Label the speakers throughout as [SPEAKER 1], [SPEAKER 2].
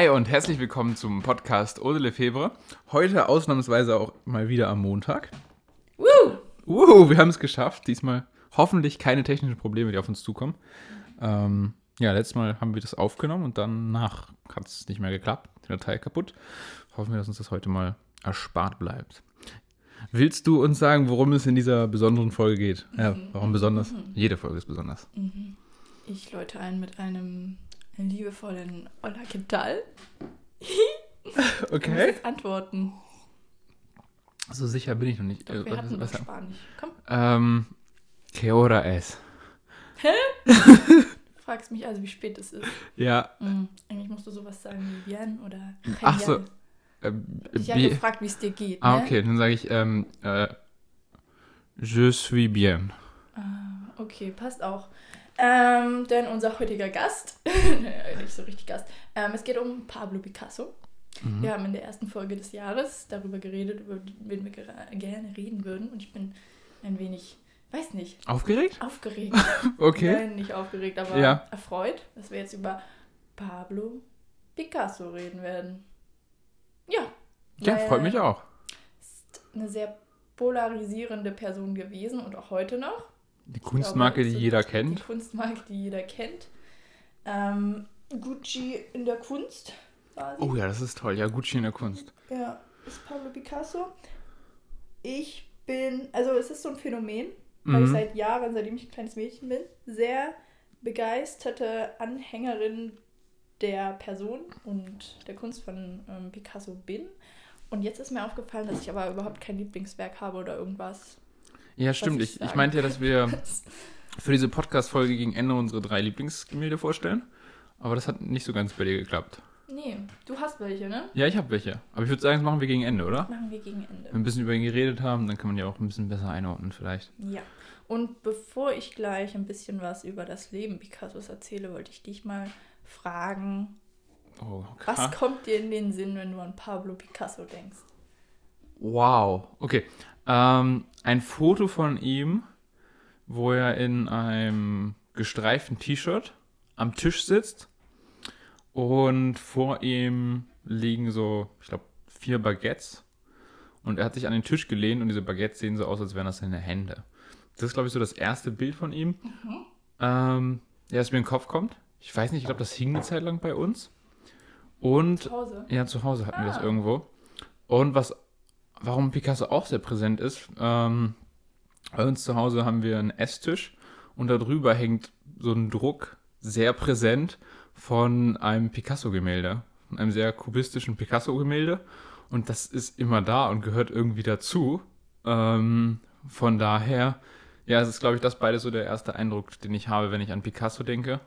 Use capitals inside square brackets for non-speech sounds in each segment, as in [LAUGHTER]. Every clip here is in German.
[SPEAKER 1] Hi und herzlich willkommen zum Podcast Eau de Lefebvre. Heute ausnahmsweise auch mal wieder am Montag.
[SPEAKER 2] Woo!
[SPEAKER 1] Uh, wir haben es geschafft. Diesmal hoffentlich keine technischen Probleme, die auf uns zukommen. Ähm, ja, letztes Mal haben wir das aufgenommen und danach hat es nicht mehr geklappt. Die Datei kaputt. Hoffen wir, dass uns das heute mal erspart bleibt. Willst du uns sagen, worum es in dieser besonderen Folge geht? Ja, warum besonders? Jede Folge ist besonders.
[SPEAKER 2] Ich läute ein mit einem liebevollen Hola, ¿qué tal? Du
[SPEAKER 1] Okay.
[SPEAKER 2] jetzt antworten.
[SPEAKER 1] So sicher bin ich noch nicht.
[SPEAKER 2] Doch,
[SPEAKER 1] Äh,
[SPEAKER 2] wir hatten doch
[SPEAKER 1] was-
[SPEAKER 2] Spanisch. Komm,
[SPEAKER 1] ähm, que hora es? [LAUGHS]
[SPEAKER 2] fragst mich also, wie spät es ist.
[SPEAKER 1] Ja,
[SPEAKER 2] Mhm. Eigentlich musst du sowas sagen wie bien oder
[SPEAKER 1] Ach so,
[SPEAKER 2] genial.
[SPEAKER 1] ähm,
[SPEAKER 2] Ich habe gefragt, wie es dir geht.
[SPEAKER 1] Ah,
[SPEAKER 2] ne?
[SPEAKER 1] okay, dann sage ich, ähm, äh, je suis bien.
[SPEAKER 2] Ah, okay, passt auch. Ähm, denn unser heutiger Gast, [LAUGHS] nicht so richtig Gast, ähm, es geht um Pablo Picasso.
[SPEAKER 1] Mhm.
[SPEAKER 2] Wir haben in der ersten Folge des Jahres darüber geredet, über wen wir gerne reden würden. Und ich bin ein wenig, weiß nicht,
[SPEAKER 1] Aufgeregt?
[SPEAKER 2] aufgeregt. [LAUGHS]
[SPEAKER 1] Okay.
[SPEAKER 2] Nein, nicht aufgeregt, aber
[SPEAKER 1] Ja.
[SPEAKER 2] erfreut, dass wir jetzt über Pablo Picasso reden werden. Ja.
[SPEAKER 1] Ja, freut mich auch.
[SPEAKER 2] Ist eine sehr polarisierende Person gewesen und auch heute noch.
[SPEAKER 1] Die
[SPEAKER 2] Ich
[SPEAKER 1] Kunstmarke,
[SPEAKER 2] glaube,
[SPEAKER 1] die jeder
[SPEAKER 2] Die
[SPEAKER 1] kennt.
[SPEAKER 2] Kunstmarke, die jeder kennt. Ähm, Gucci in der Kunst quasi.
[SPEAKER 1] Oh ja, das ist toll. Ja, Gucci in der Kunst.
[SPEAKER 2] Ja, ist Pablo Picasso. Ich bin, also es ist so ein Phänomen, weil ich
[SPEAKER 1] Mhm.
[SPEAKER 2] seit Jahren, seitdem ich ein kleines Mädchen bin, sehr begeisterte Anhängerin der Person und der Kunst von ähm, Picasso bin. Und jetzt ist mir aufgefallen, dass ich aber überhaupt kein Lieblingswerk habe oder irgendwas.
[SPEAKER 1] Ja, stimmt.
[SPEAKER 2] ich
[SPEAKER 1] Ich, meinte ja, dass wir [LAUGHS] für diese Podcast-Folge gegen Ende unsere drei Lieblingsgemälde vorstellen. Aber das hat nicht so ganz bei dir geklappt.
[SPEAKER 2] Nee, du hast welche, ne?
[SPEAKER 1] Ja, ich habe welche. Aber ich würde sagen, das machen wir gegen Ende, oder?
[SPEAKER 2] Machen wir gegen Ende.
[SPEAKER 1] Wenn wir ein bisschen über ihn geredet haben, dann kann man ja auch ein bisschen besser einordnen vielleicht.
[SPEAKER 2] Ja. Und bevor ich gleich ein bisschen was über das Leben Picassos erzähle, wollte ich dich mal fragen,
[SPEAKER 1] Oh,
[SPEAKER 2] was kommt dir in den Sinn, wenn du an Pablo Picasso denkst?
[SPEAKER 1] Wow. Okay. Ähm, ein Foto von ihm, wo er in einem gestreiften T-Shirt am Tisch sitzt und vor ihm liegen so, ich glaube, vier Baguettes. Und er hat sich an den Tisch gelehnt und diese Baguettes sehen so aus, als wären das seine Hände. Das ist, glaube ich, so das erste Bild von ihm. Ähm, ja, das mir in den Kopf kommt. Ich weiß nicht, ich glaube, das hing eine Zeit lang bei uns. Und
[SPEAKER 2] Zu Hause?
[SPEAKER 1] ja, zu Hause hatten wir das
[SPEAKER 2] Ah.
[SPEAKER 1] irgendwo. Und was, warum Picasso auch sehr präsent ist, ähm, bei uns zu Hause haben wir einen Esstisch und darüber hängt so ein Druck sehr präsent von einem Picasso-Gemälde, von einem sehr kubistischen Picasso-Gemälde. Und das ist immer da und gehört irgendwie dazu. Ähm, von daher, ja, es ist, glaube ich, das beides so der erste Eindruck, den ich habe, wenn ich an Picasso denke.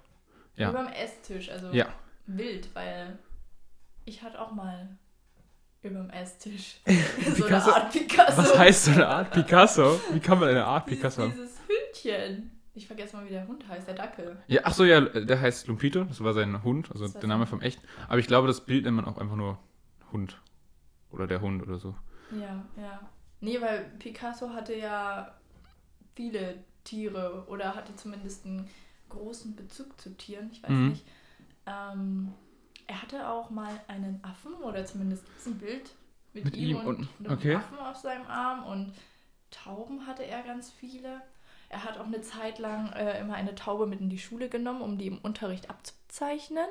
[SPEAKER 1] Ja.
[SPEAKER 2] Über dem Esstisch, also
[SPEAKER 1] Ja.
[SPEAKER 2] wild, weil ich hatte auch mal über dem Esstisch [LAUGHS] so eine
[SPEAKER 1] Picasso?
[SPEAKER 2] Art Picasso.
[SPEAKER 1] Was heißt so eine Art Picasso? Wie kann man eine Art Picasso haben?
[SPEAKER 2] dieses Hündchen. Ich vergesse mal, wie der Hund heißt, der Dackel.
[SPEAKER 1] Ja, ach so, ja, der heißt Lumpito, das war sein Hund, also der Name vom echten. Aber ich glaube, das Bild nennt man auch einfach nur Hund. Oder der Hund oder so.
[SPEAKER 2] Ja, ja. Nee, weil Picasso hatte ja viele Tiere oder hatte zumindest einen großen Bezug zu Tieren. Ich weiß
[SPEAKER 1] Mhm.
[SPEAKER 2] nicht. Ähm, er hatte auch mal einen Affen oder zumindest ein Bild mit,
[SPEAKER 1] Mit
[SPEAKER 2] ihm,
[SPEAKER 1] ihm
[SPEAKER 2] und,
[SPEAKER 1] und-
[SPEAKER 2] und einem
[SPEAKER 1] okay.
[SPEAKER 2] Affen auf seinem Arm und Tauben hatte er ganz viele. Er hat auch eine Zeit lang äh, immer eine Taube mit in die Schule genommen, um die im Unterricht abzuzeichnen.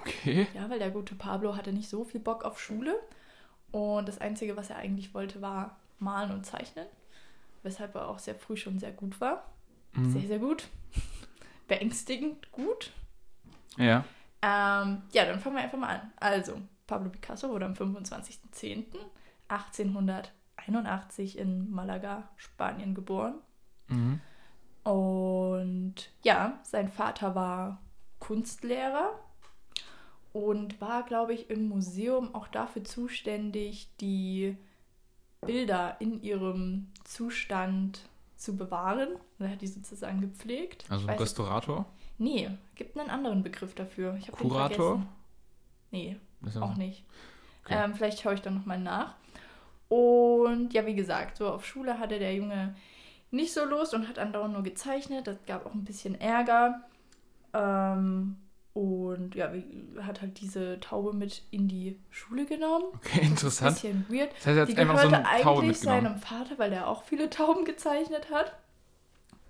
[SPEAKER 1] Okay.
[SPEAKER 2] Ja, weil der gute Pablo hatte nicht so viel Bock auf Schule. Und das Einzige, was er eigentlich wollte, war malen und zeichnen. Weshalb er auch sehr früh schon sehr gut war.
[SPEAKER 1] Mhm.
[SPEAKER 2] Sehr, sehr gut. [LAUGHS] Beängstigend gut.
[SPEAKER 1] Ja.
[SPEAKER 2] Ähm, ja, dann fangen wir einfach mal an. Also, Pablo Picasso wurde am 25.10.1881 in Malaga, Spanien geboren.
[SPEAKER 1] Mhm.
[SPEAKER 2] Und ja, sein Vater war Kunstlehrer und war, glaube ich, im Museum auch dafür zuständig, die Bilder in ihrem Zustand zu bewahren. Er hat die sozusagen gepflegt.
[SPEAKER 1] Also ein Restaurator?
[SPEAKER 2] Nee, gibt einen anderen Begriff dafür. Ich hab den
[SPEAKER 1] Kurator?
[SPEAKER 2] vergessen. Nee,
[SPEAKER 1] Das
[SPEAKER 2] auch nicht.
[SPEAKER 1] Okay.
[SPEAKER 2] Ähm, vielleicht schaue ich dann nochmal nach. Und ja, wie gesagt, so auf Schule hatte der Junge nicht so Lust und hat andauernd nur gezeichnet. Das gab auch ein bisschen Ärger. Ähm, Und ja, hat halt diese Taube mit in die Schule genommen.
[SPEAKER 1] Okay, interessant.
[SPEAKER 2] Das ist ein bisschen weird.
[SPEAKER 1] Das heißt, er hat
[SPEAKER 2] Die
[SPEAKER 1] einfach so eine Taube
[SPEAKER 2] eigentlich seinem Vater, weil der auch viele [LAUGHS] Tauben gezeichnet hat.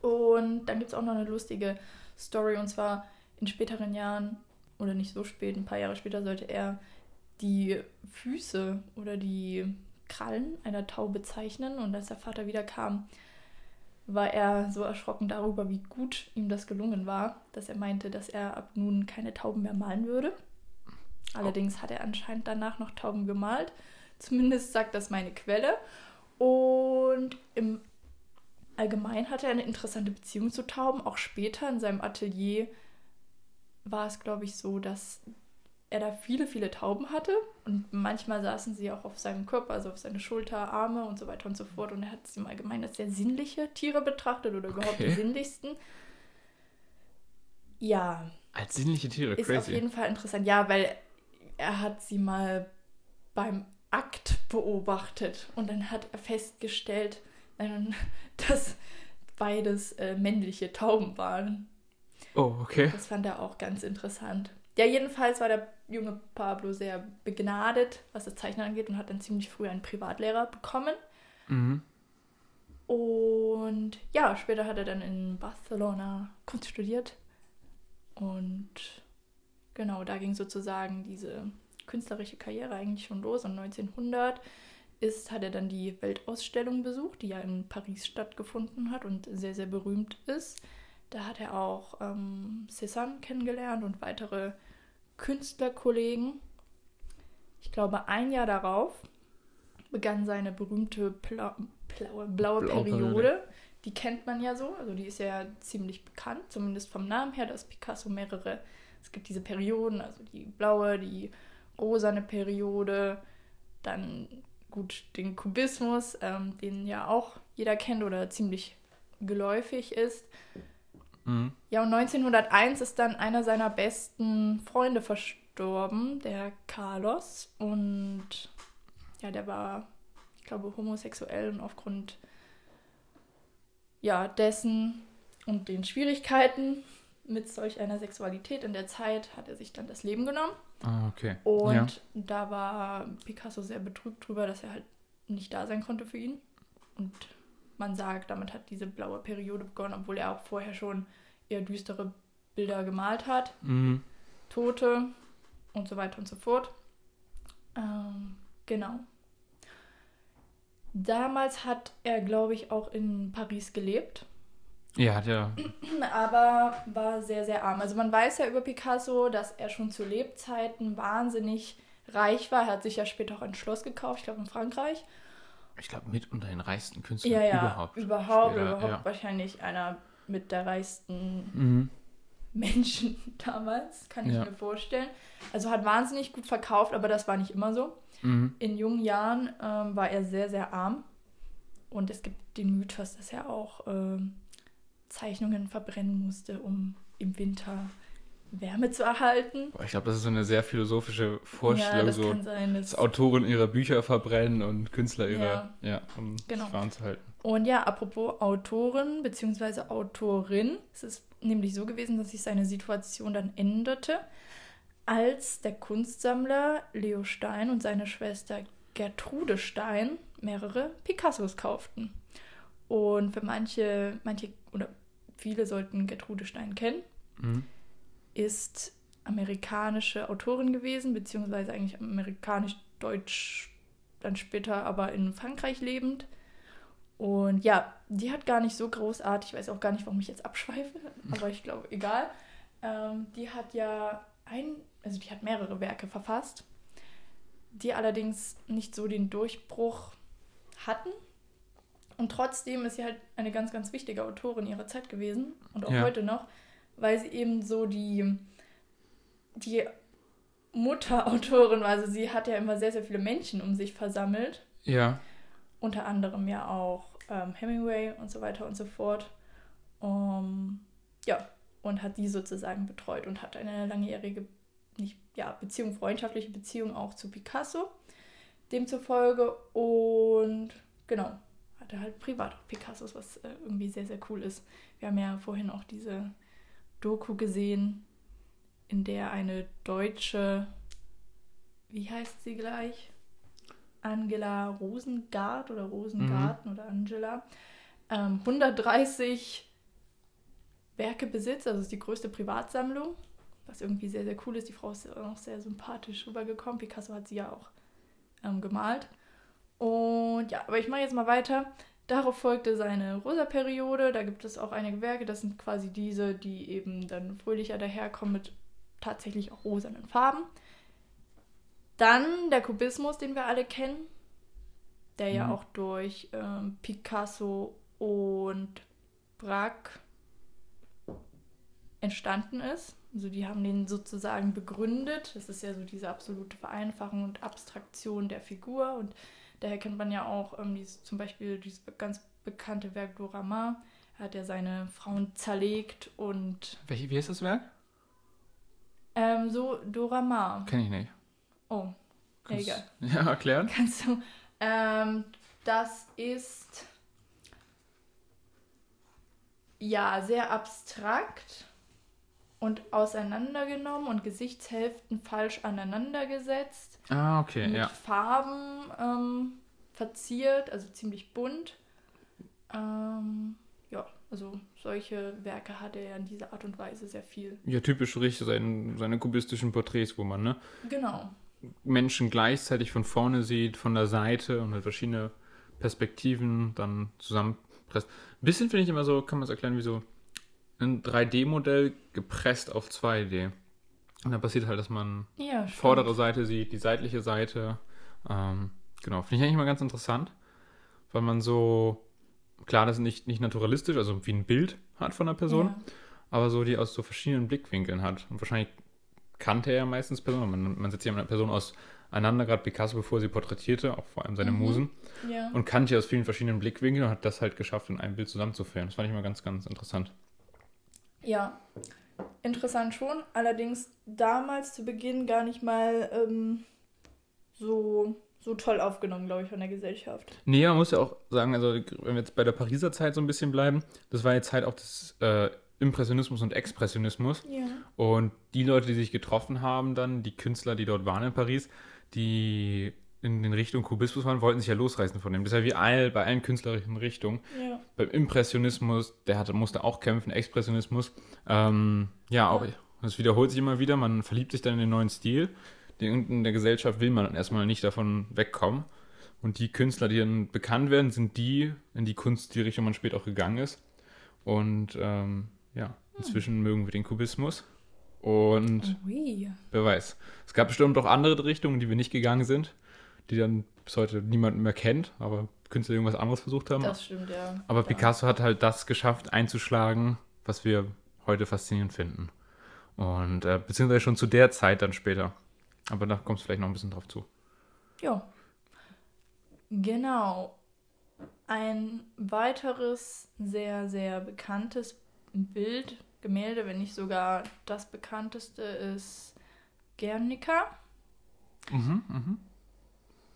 [SPEAKER 2] Und dann gibt es auch noch eine lustige Story. Und zwar in späteren Jahren, oder nicht so spät, ein paar Jahre später, sollte er die Füße oder die Krallen einer Taube zeichnen. Und als der Vater wiederkam, war er so erschrocken darüber, wie gut ihm das gelungen war, dass er meinte, dass er ab nun keine Tauben mehr malen würde. Allerdings hat er anscheinend danach noch Tauben gemalt. Zumindest sagt das meine Quelle. Und im Allgemeinen hatte er eine interessante Beziehung zu Tauben. Auch später in seinem Atelier war es, glaube ich, so, dass er da viele, viele Tauben hatte. Und manchmal saßen sie auch auf seinem Körper, also auf seine Schulter, Arme und so weiter und so fort. Und er hat sie im Allgemeinen als sehr sinnliche Tiere betrachtet oder überhaupt die sinnlichsten. Ja,
[SPEAKER 1] Als sinnliche Tiere,
[SPEAKER 2] ist auf
[SPEAKER 1] crazy.
[SPEAKER 2] jeden Fall interessant. Ja, weil er hat sie mal beim Akt beobachtet und dann hat er festgestellt, ähm, [LAUGHS] dass beides äh, männliche Tauben waren.
[SPEAKER 1] Oh, okay.
[SPEAKER 2] Das fand er auch ganz interessant. Ja, jedenfalls war der junge Pablo sehr begnadet, was das Zeichnen angeht und hat dann ziemlich früh einen Privatlehrer bekommen.
[SPEAKER 1] Mhm.
[SPEAKER 2] Und ja, später hat er dann in Barcelona Kunst studiert. Und genau, da ging sozusagen diese künstlerische Karriere eigentlich schon los. Und 1900 ist, hat er dann die Weltausstellung besucht, die ja in Paris stattgefunden hat und sehr, sehr berühmt ist. Da hat er auch ähm, Cézanne kennengelernt und weitere Künstlerkollegen. Ich glaube, ein Jahr darauf begann seine berühmte Pla blaue, blaue
[SPEAKER 1] Blaue
[SPEAKER 2] Periode.
[SPEAKER 1] Periode.
[SPEAKER 2] Die kennt man ja so, also die ist ja ziemlich bekannt, zumindest vom Namen her, dass Picasso mehrere, es gibt diese Perioden, also die blaue, die rosane Periode, dann gut den Kubismus, ähm, den ja auch jeder kennt oder ziemlich geläufig ist.
[SPEAKER 1] Mhm.
[SPEAKER 2] Ja, und 1901 ist dann einer seiner besten Freunde verstorben, der Carlos. Und ja, der war, ich glaube, homosexuell und aufgrund ja, dessen und den Schwierigkeiten mit solch einer Sexualität in der Zeit hat er sich dann das Leben genommen.
[SPEAKER 1] Ah, okay.
[SPEAKER 2] Und
[SPEAKER 1] Ja.
[SPEAKER 2] da war Picasso sehr betrübt drüber, dass er halt nicht da sein konnte für ihn. Und man sagt, damit hat diese blaue Periode begonnen, obwohl er auch vorher schon eher düstere Bilder gemalt hat.
[SPEAKER 1] Mhm.
[SPEAKER 2] Tote und so weiter und so fort. Ähm, genau. Damals hat er, glaube ich, auch in Paris gelebt,
[SPEAKER 1] Ja, hat ja. [CLEARS THROAT]
[SPEAKER 2] aber war sehr, sehr arm. Also man weiß ja über Picasso, dass er schon zu Lebzeiten wahnsinnig reich war. Er hat sich ja später auch ein Schloss gekauft, ich glaube in Frankreich.
[SPEAKER 1] Ich glaube, mit unter den reichsten Künstlern
[SPEAKER 2] Ja, ja,
[SPEAKER 1] überhaupt.
[SPEAKER 2] überhaupt,
[SPEAKER 1] Später,
[SPEAKER 2] überhaupt
[SPEAKER 1] ja.
[SPEAKER 2] wahrscheinlich einer mit der reichsten
[SPEAKER 1] Mhm.
[SPEAKER 2] Menschen [LAUGHS] damals, kann ich
[SPEAKER 1] Ja.
[SPEAKER 2] mir vorstellen. Also hat wahnsinnig gut verkauft, aber das war nicht immer so.
[SPEAKER 1] Mhm.
[SPEAKER 2] In jungen Jahren ähm, war er sehr, sehr arm. Und es gibt den Mythos, dass er auch ähm, Zeichnungen verbrennen musste, um im Winter Wärme zu erhalten.
[SPEAKER 1] Ich glaube, das ist so eine sehr philosophische Vorstellung,
[SPEAKER 2] ja, das
[SPEAKER 1] so,
[SPEAKER 2] kann sein.
[SPEAKER 1] dass
[SPEAKER 2] Das
[SPEAKER 1] Autoren ihre Bücher verbrennen und Künstler ihre,
[SPEAKER 2] Ja.
[SPEAKER 1] ja, um
[SPEAKER 2] Genau.
[SPEAKER 1] sich warm zu halten.
[SPEAKER 2] Und ja, apropos Autorin bzw. Autorin, es ist nämlich so gewesen, dass sich seine Situation dann änderte, als der Kunstsammler Leo Stein und seine Schwester Gertrude Stein mehrere Picassos kauften. Und für manche, manche oder viele sollten Gertrude Stein kennen,
[SPEAKER 1] Mhm.
[SPEAKER 2] ist amerikanische Autorin gewesen, beziehungsweise eigentlich amerikanisch-deutsch, dann später aber in Frankreich lebend. Und ja, die hat gar nicht so großartig, ich weiß auch gar nicht, warum ich jetzt abschweife, [LAUGHS] aber ich glaube, egal. Ähm, die hat ja ein, also die hat mehrere Werke verfasst, die allerdings nicht so den Durchbruch hatten. Und trotzdem ist sie halt eine ganz, ganz wichtige Autorin ihrer Zeit gewesen und auch
[SPEAKER 1] Ja.
[SPEAKER 2] heute noch, weil sie eben so die, die Mutterautorin war. Also sie hat ja immer sehr, sehr viele Menschen um sich versammelt
[SPEAKER 1] Ja.
[SPEAKER 2] unter anderem ja auch ähm, Hemingway und so weiter und so fort. Um, ja, und hat die sozusagen betreut und hat eine langjährige nicht, ja, Beziehung, freundschaftliche Beziehung auch zu Picasso. Demzufolge und genau, hatte halt privat auch Picassos, was äh, irgendwie sehr, sehr cool ist. Wir haben ja vorhin auch diese Doku gesehen in der eine deutsche, wie heißt sie gleich? Angela Rosengart oder Rosengarten oder Angela, ähm, 130 Werke besitzt. Also ist die größte Privatsammlung, was irgendwie sehr, sehr cool ist. Die Frau ist auch sehr sympathisch rübergekommen. Picasso hat sie ja auch ähm, gemalt. Und ja, aber ich mache jetzt mal weiter. Darauf folgte seine Rosa-Periode. Da gibt es auch einige Werke. Das sind quasi diese, die eben dann fröhlicher daherkommen mit tatsächlich auch rosanen Farben. Dann der Kubismus, den wir alle kennen, der ja
[SPEAKER 1] Mhm.
[SPEAKER 2] auch durch ähm, Picasso und Braque entstanden ist. Also die haben den sozusagen begründet. Das ist ja so diese absolute Vereinfachung und Abstraktion der Figur. Und daher kennt man ja auch ähm, dieses, zum Beispiel dieses ganz bekannte Werk Dorama. Er hat ja seine Frauen zerlegt und
[SPEAKER 1] Welche, wie heißt das Werk?
[SPEAKER 2] ähm, so Dorama.
[SPEAKER 1] Kenne ich nicht.
[SPEAKER 2] Oh,
[SPEAKER 1] Kannst-
[SPEAKER 2] egal. [LAUGHS]
[SPEAKER 1] Ja, erklären?
[SPEAKER 2] Kannst du. Ähm, das ist ja sehr abstrakt und auseinandergenommen und Gesichtshälften falsch aneinandergesetzt.
[SPEAKER 1] Ah, okay,
[SPEAKER 2] mit
[SPEAKER 1] ja.
[SPEAKER 2] Farben ähm, verziert, also ziemlich bunt. Ähm, ja, also solche Werke hat er ja in dieser Art und Weise sehr viel.
[SPEAKER 1] Ja, typisch richtig, sein, seine kubistischen Porträts, wo man ne,
[SPEAKER 2] Genau.
[SPEAKER 1] Menschen gleichzeitig von vorne sieht, von der Seite und halt verschiedene Perspektiven dann zusammenpresst. Ein bisschen finde ich immer so, kann man es erklären, wie so ein 3D-Modell gepresst auf 2D. Und dann passiert halt, dass man
[SPEAKER 2] Ja, stimmt.
[SPEAKER 1] vordere Seite sieht, die seitliche Seite. Ähm, genau, finde ich eigentlich mal ganz interessant, weil man so, klar, das ist nicht, nicht naturalistisch, also wie ein Bild hat von einer Person,
[SPEAKER 2] Ja.
[SPEAKER 1] aber so die aus so verschiedenen Blickwinkeln hat. Und wahrscheinlich kannte er ja meistens Personen. Man, man setzt ja mit einer Person auseinander, gerade Picasso, bevor sie porträtierte, auch vor allem seine
[SPEAKER 2] Mhm.
[SPEAKER 1] Musen,
[SPEAKER 2] Ja.
[SPEAKER 1] und kannte aus vielen verschiedenen Blickwinkeln und hat das halt geschafft, in einem Bild zusammenzuführen. Das fand ich mal ganz, ganz interessant.
[SPEAKER 2] Ja, interessant schon. Allerdings damals zu Beginn gar nicht mal ähm, so, so toll aufgenommen, glaube ich, von der Gesellschaft.
[SPEAKER 1] Nee, man muss ja auch sagen, also wenn wir jetzt bei der Pariser Zeit so ein bisschen bleiben, das war jetzt Zeit auch des äh, Impressionismus und Expressionismus.
[SPEAKER 2] Ja.
[SPEAKER 1] Und die Leute, die sich getroffen haben, dann, die Künstler, die dort waren in Paris, die in den Richtung Kubismus waren, wollten sich ja losreißen von dem. Das ist ja wie all, bei allen künstlerischen Richtungen.
[SPEAKER 2] Ja.
[SPEAKER 1] Beim Impressionismus, der hatte, musste auch kämpfen, Expressionismus. Ähm, ja, auch, das wiederholt sich immer wieder. Man verliebt sich dann in den neuen Stil. Den, in der Gesellschaft will man dann erstmal nicht davon wegkommen. Und die Künstler, die dann bekannt werden, sind die, in die Kunst, die Richtung man später auch gegangen ist. Und ähm, ja, inzwischen mögen wir den Kubismus. Und
[SPEAKER 2] Ui.
[SPEAKER 1] wer weiß. Es gab bestimmt auch andere Richtungen, die wir nicht gegangen sind, die dann bis heute niemand mehr kennt, aber Künstler, irgendwas anderes versucht haben.
[SPEAKER 2] Das stimmt, ja.
[SPEAKER 1] Aber
[SPEAKER 2] Ja.
[SPEAKER 1] Picasso hat halt das geschafft, einzuschlagen, was wir heute faszinierend finden. Und äh, beziehungsweise schon zu der Zeit dann später. Aber da kommt es vielleicht noch ein bisschen drauf zu.
[SPEAKER 2] Ja. Genau. Ein weiteres sehr, sehr bekanntes Bild, Gemälde, wenn nicht sogar das bekannteste, ist Guernica.
[SPEAKER 1] Mhm, mhm.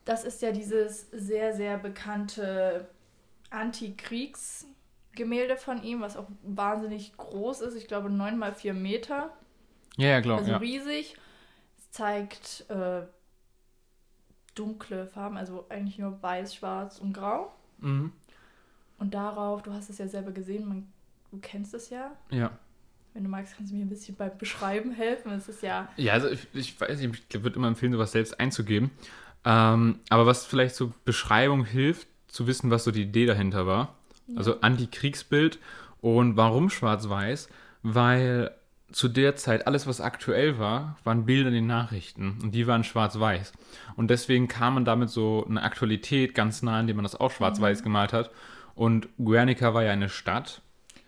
[SPEAKER 2] Das ist ja dieses sehr, sehr bekannte Antikriegsgemälde von ihm, was auch wahnsinnig groß ist. Ich glaube, 9 mal 4 Meter.
[SPEAKER 1] Ja, ja, klar.
[SPEAKER 2] Also
[SPEAKER 1] ja.
[SPEAKER 2] riesig. Es zeigt äh, dunkle Farben, also eigentlich nur weiß, schwarz und grau.
[SPEAKER 1] Mhm.
[SPEAKER 2] Und darauf, du hast es ja selber gesehen, man, du kennst es ja.
[SPEAKER 1] ja.
[SPEAKER 2] Wenn du magst, kannst du mir ein bisschen beim Beschreiben helfen. Es ist ja,
[SPEAKER 1] Ja, also ich, ich weiß nicht, ich würde immer empfehlen, sowas selbst einzugeben. Ähm, aber was vielleicht zur Beschreibung hilft, zu wissen, was so die Idee dahinter war. Also Antikriegsbild und warum schwarz-weiß? Weil zu der Zeit alles, was aktuell war, waren Bilder in den Nachrichten und die waren schwarz-weiß. Und deswegen kam man damit so eine Aktualität ganz nah, indem man das auch schwarz-weiß gemalt hat. Und Guernica war ja eine Stadt,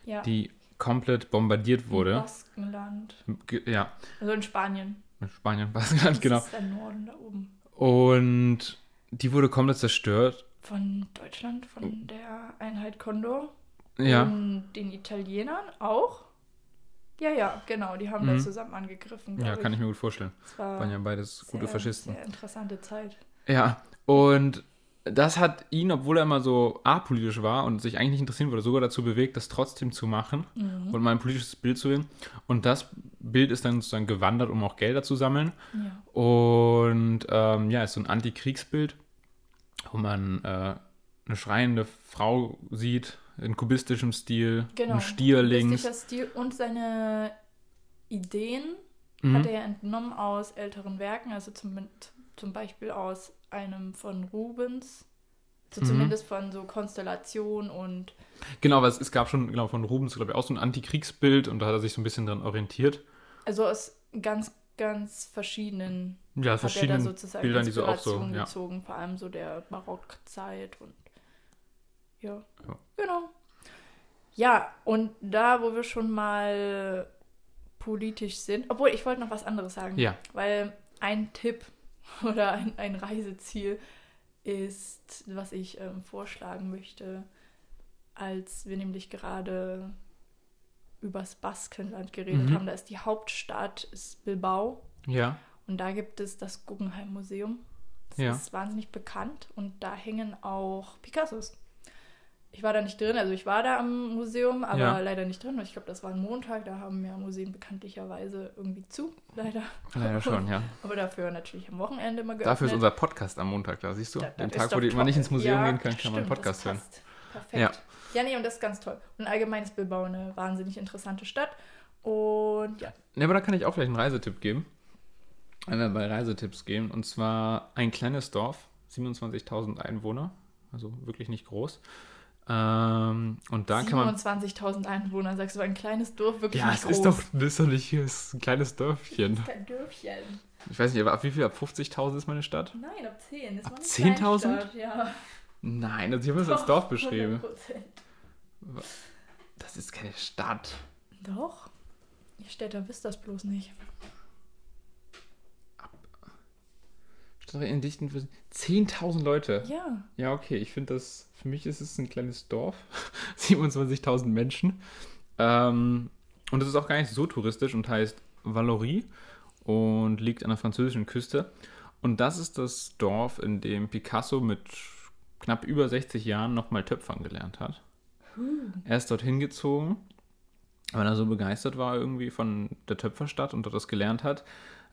[SPEAKER 2] ja
[SPEAKER 1] die komplett bombardiert wurde.
[SPEAKER 2] Baskenland.
[SPEAKER 1] Ge- Ja,
[SPEAKER 2] Also in Spanien.
[SPEAKER 1] in Spanien, [LAUGHS] Baskenland, genau.
[SPEAKER 2] Das ist der Norden da oben.
[SPEAKER 1] Und die wurde komplett zerstört.
[SPEAKER 2] Von Deutschland, von der Einheit Condor.
[SPEAKER 1] Ja,
[SPEAKER 2] Und den Italienern auch. Ja, ja, genau. Die haben
[SPEAKER 1] Mhm.
[SPEAKER 2] da zusammen angegriffen.
[SPEAKER 1] ja, kann ich mir gut vorstellen.
[SPEAKER 2] Es war
[SPEAKER 1] Waren ja beides gute
[SPEAKER 2] sehr,
[SPEAKER 1] Faschisten.
[SPEAKER 2] Sehr interessante Zeit.
[SPEAKER 1] Ja, und das hat ihn, obwohl er immer so apolitisch war und sich eigentlich nicht interessieren würde, sogar dazu bewegt, das trotzdem zu machen
[SPEAKER 2] Mhm.
[SPEAKER 1] und mal ein politisches Bild zu wählen. Und das Bild ist dann sozusagen gewandert, um auch Gelder zu sammeln.
[SPEAKER 2] Ja.
[SPEAKER 1] Und ähm, ja, ist so ein Antikriegsbild, wo man äh, eine schreiende Frau sieht, in kubistischem Stil,
[SPEAKER 2] Genau.
[SPEAKER 1] ein Stier links.
[SPEAKER 2] Kubistischer Stil und seine Ideen
[SPEAKER 1] Mhm.
[SPEAKER 2] hat er ja entnommen aus älteren Werken, also zum, zum Beispiel aus einem von Rubens. Also
[SPEAKER 1] Mhm.
[SPEAKER 2] zumindest von so Konstellation und
[SPEAKER 1] Genau, weil es, es gab schon genau, von Rubens, glaube ich, auch so ein Antikriegsbild und da hat er sich so ein bisschen dran orientiert.
[SPEAKER 2] also aus ganz, ganz verschiedenen
[SPEAKER 1] Ja,
[SPEAKER 2] er
[SPEAKER 1] verschiedenen
[SPEAKER 2] sozusagen
[SPEAKER 1] Bildern, die so auch so, ja.
[SPEAKER 2] gezogen, vor allem so der Barockzeit und ja.
[SPEAKER 1] Ja.
[SPEAKER 2] Genau. Ja, und da, wo wir schon mal politisch sind, obwohl ich wollte noch was anderes sagen,
[SPEAKER 1] Ja.
[SPEAKER 2] weil ein Tipp [LAUGHS] oder ein, ein Reiseziel ist, was ich ähm, vorschlagen möchte, als wir nämlich gerade übers Baskenland geredet
[SPEAKER 1] Mhm.
[SPEAKER 2] haben. Da ist die Hauptstadt ist Bilbao
[SPEAKER 1] Ja,
[SPEAKER 2] und da gibt es das Guggenheim Museum. Das
[SPEAKER 1] Ja.
[SPEAKER 2] ist wahnsinnig bekannt und da hängen auch Picassos. Ich war da nicht drin, also ich war da am Museum, aber
[SPEAKER 1] Ja.
[SPEAKER 2] leider nicht drin. Ich glaube, das war ein Montag, da haben ja Museen bekanntlicherweise irgendwie zu, [LAUGHS] leider.
[SPEAKER 1] leider schon, ja.
[SPEAKER 2] Aber dafür natürlich am Wochenende immer geöffnet.
[SPEAKER 1] Dafür ist unser Podcast am Montag da, siehst du?
[SPEAKER 2] Da-
[SPEAKER 1] Den Tag, wo
[SPEAKER 2] toll.
[SPEAKER 1] nicht ins Museum
[SPEAKER 2] ja,
[SPEAKER 1] gehen können, kann man einen Podcast hören.
[SPEAKER 2] Perfekt.
[SPEAKER 1] Ja.
[SPEAKER 2] Ja. nee, und das ist ganz toll. Und allgemein ist Bilbao eine wahnsinnig interessante Stadt. Und ja,
[SPEAKER 1] Ja, aber da kann ich auch vielleicht einen Reisetipp geben. Einmal bei Reisetipps geben. Und zwar ein kleines Dorf, 27.000 Einwohner, also wirklich nicht groß. Ähm, und da kann man.
[SPEAKER 2] 27.000 Einwohner, sagst du, ein kleines Dorf, wirklich
[SPEAKER 1] Ja, es
[SPEAKER 2] groß.
[SPEAKER 1] ist doch, das ist doch nicht, es ist ein kleines Dörfchen.
[SPEAKER 2] Kein Dörfchen.
[SPEAKER 1] Ich weiß nicht, aber ab wie viel? Ab 50.000 ist meine Stadt?
[SPEAKER 2] Nein, ab 10. Das
[SPEAKER 1] Ab
[SPEAKER 2] war eine
[SPEAKER 1] 10.000?
[SPEAKER 2] Kleinstadt, Ja.
[SPEAKER 1] Nein, also ich habe es als Dorf beschrieben.
[SPEAKER 2] 100%.
[SPEAKER 1] Das ist keine Stadt.
[SPEAKER 2] Doch. Ihr Städter wisst das bloß nicht.
[SPEAKER 1] Stadt in dichten 10.000 Leute.
[SPEAKER 2] Ja.
[SPEAKER 1] Ja, okay, ich finde das, für mich ist es ein kleines Dorf, [LAUGHS] 27.000 Menschen. Ähm, und es ist auch gar nicht so touristisch und heißt Valorie und liegt an der französischen Küste. Und das ist das Dorf, in dem Picasso mit knapp über 60 Jahren nochmal Töpfern gelernt hat. Er ist dorthin gezogen, weil er so begeistert war irgendwie von der Töpferstadt und dort das gelernt hat.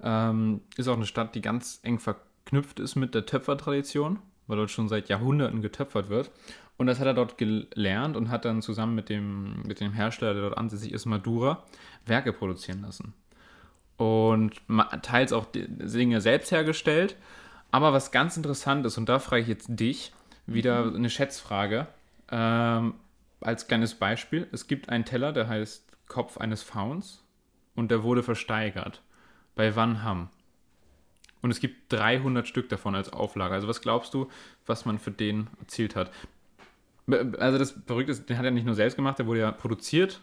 [SPEAKER 1] Ähm, ist auch eine Stadt, die ganz eng verknüpft ist mit der Töpfertradition, weil dort schon seit Jahrhunderten getöpfert wird. Und das hat er dort gelernt und hat dann zusammen mit dem, mit dem Hersteller, der dort ansässig ist, Madura, Werke produzieren lassen. Und teils auch Dinge selbst hergestellt. Aber was ganz interessant ist, und da frage ich jetzt dich, wieder eine Schätzfrage. Ähm, als kleines Beispiel, es gibt einen Teller, der heißt Kopf eines Fauns und der wurde versteigert bei Van Ham. Und es gibt 300 Stück davon als Auflage. Also was glaubst du, was man für den erzielt hat? Also das Verrückte ist, den hat er nicht nur selbst gemacht, der wurde ja produziert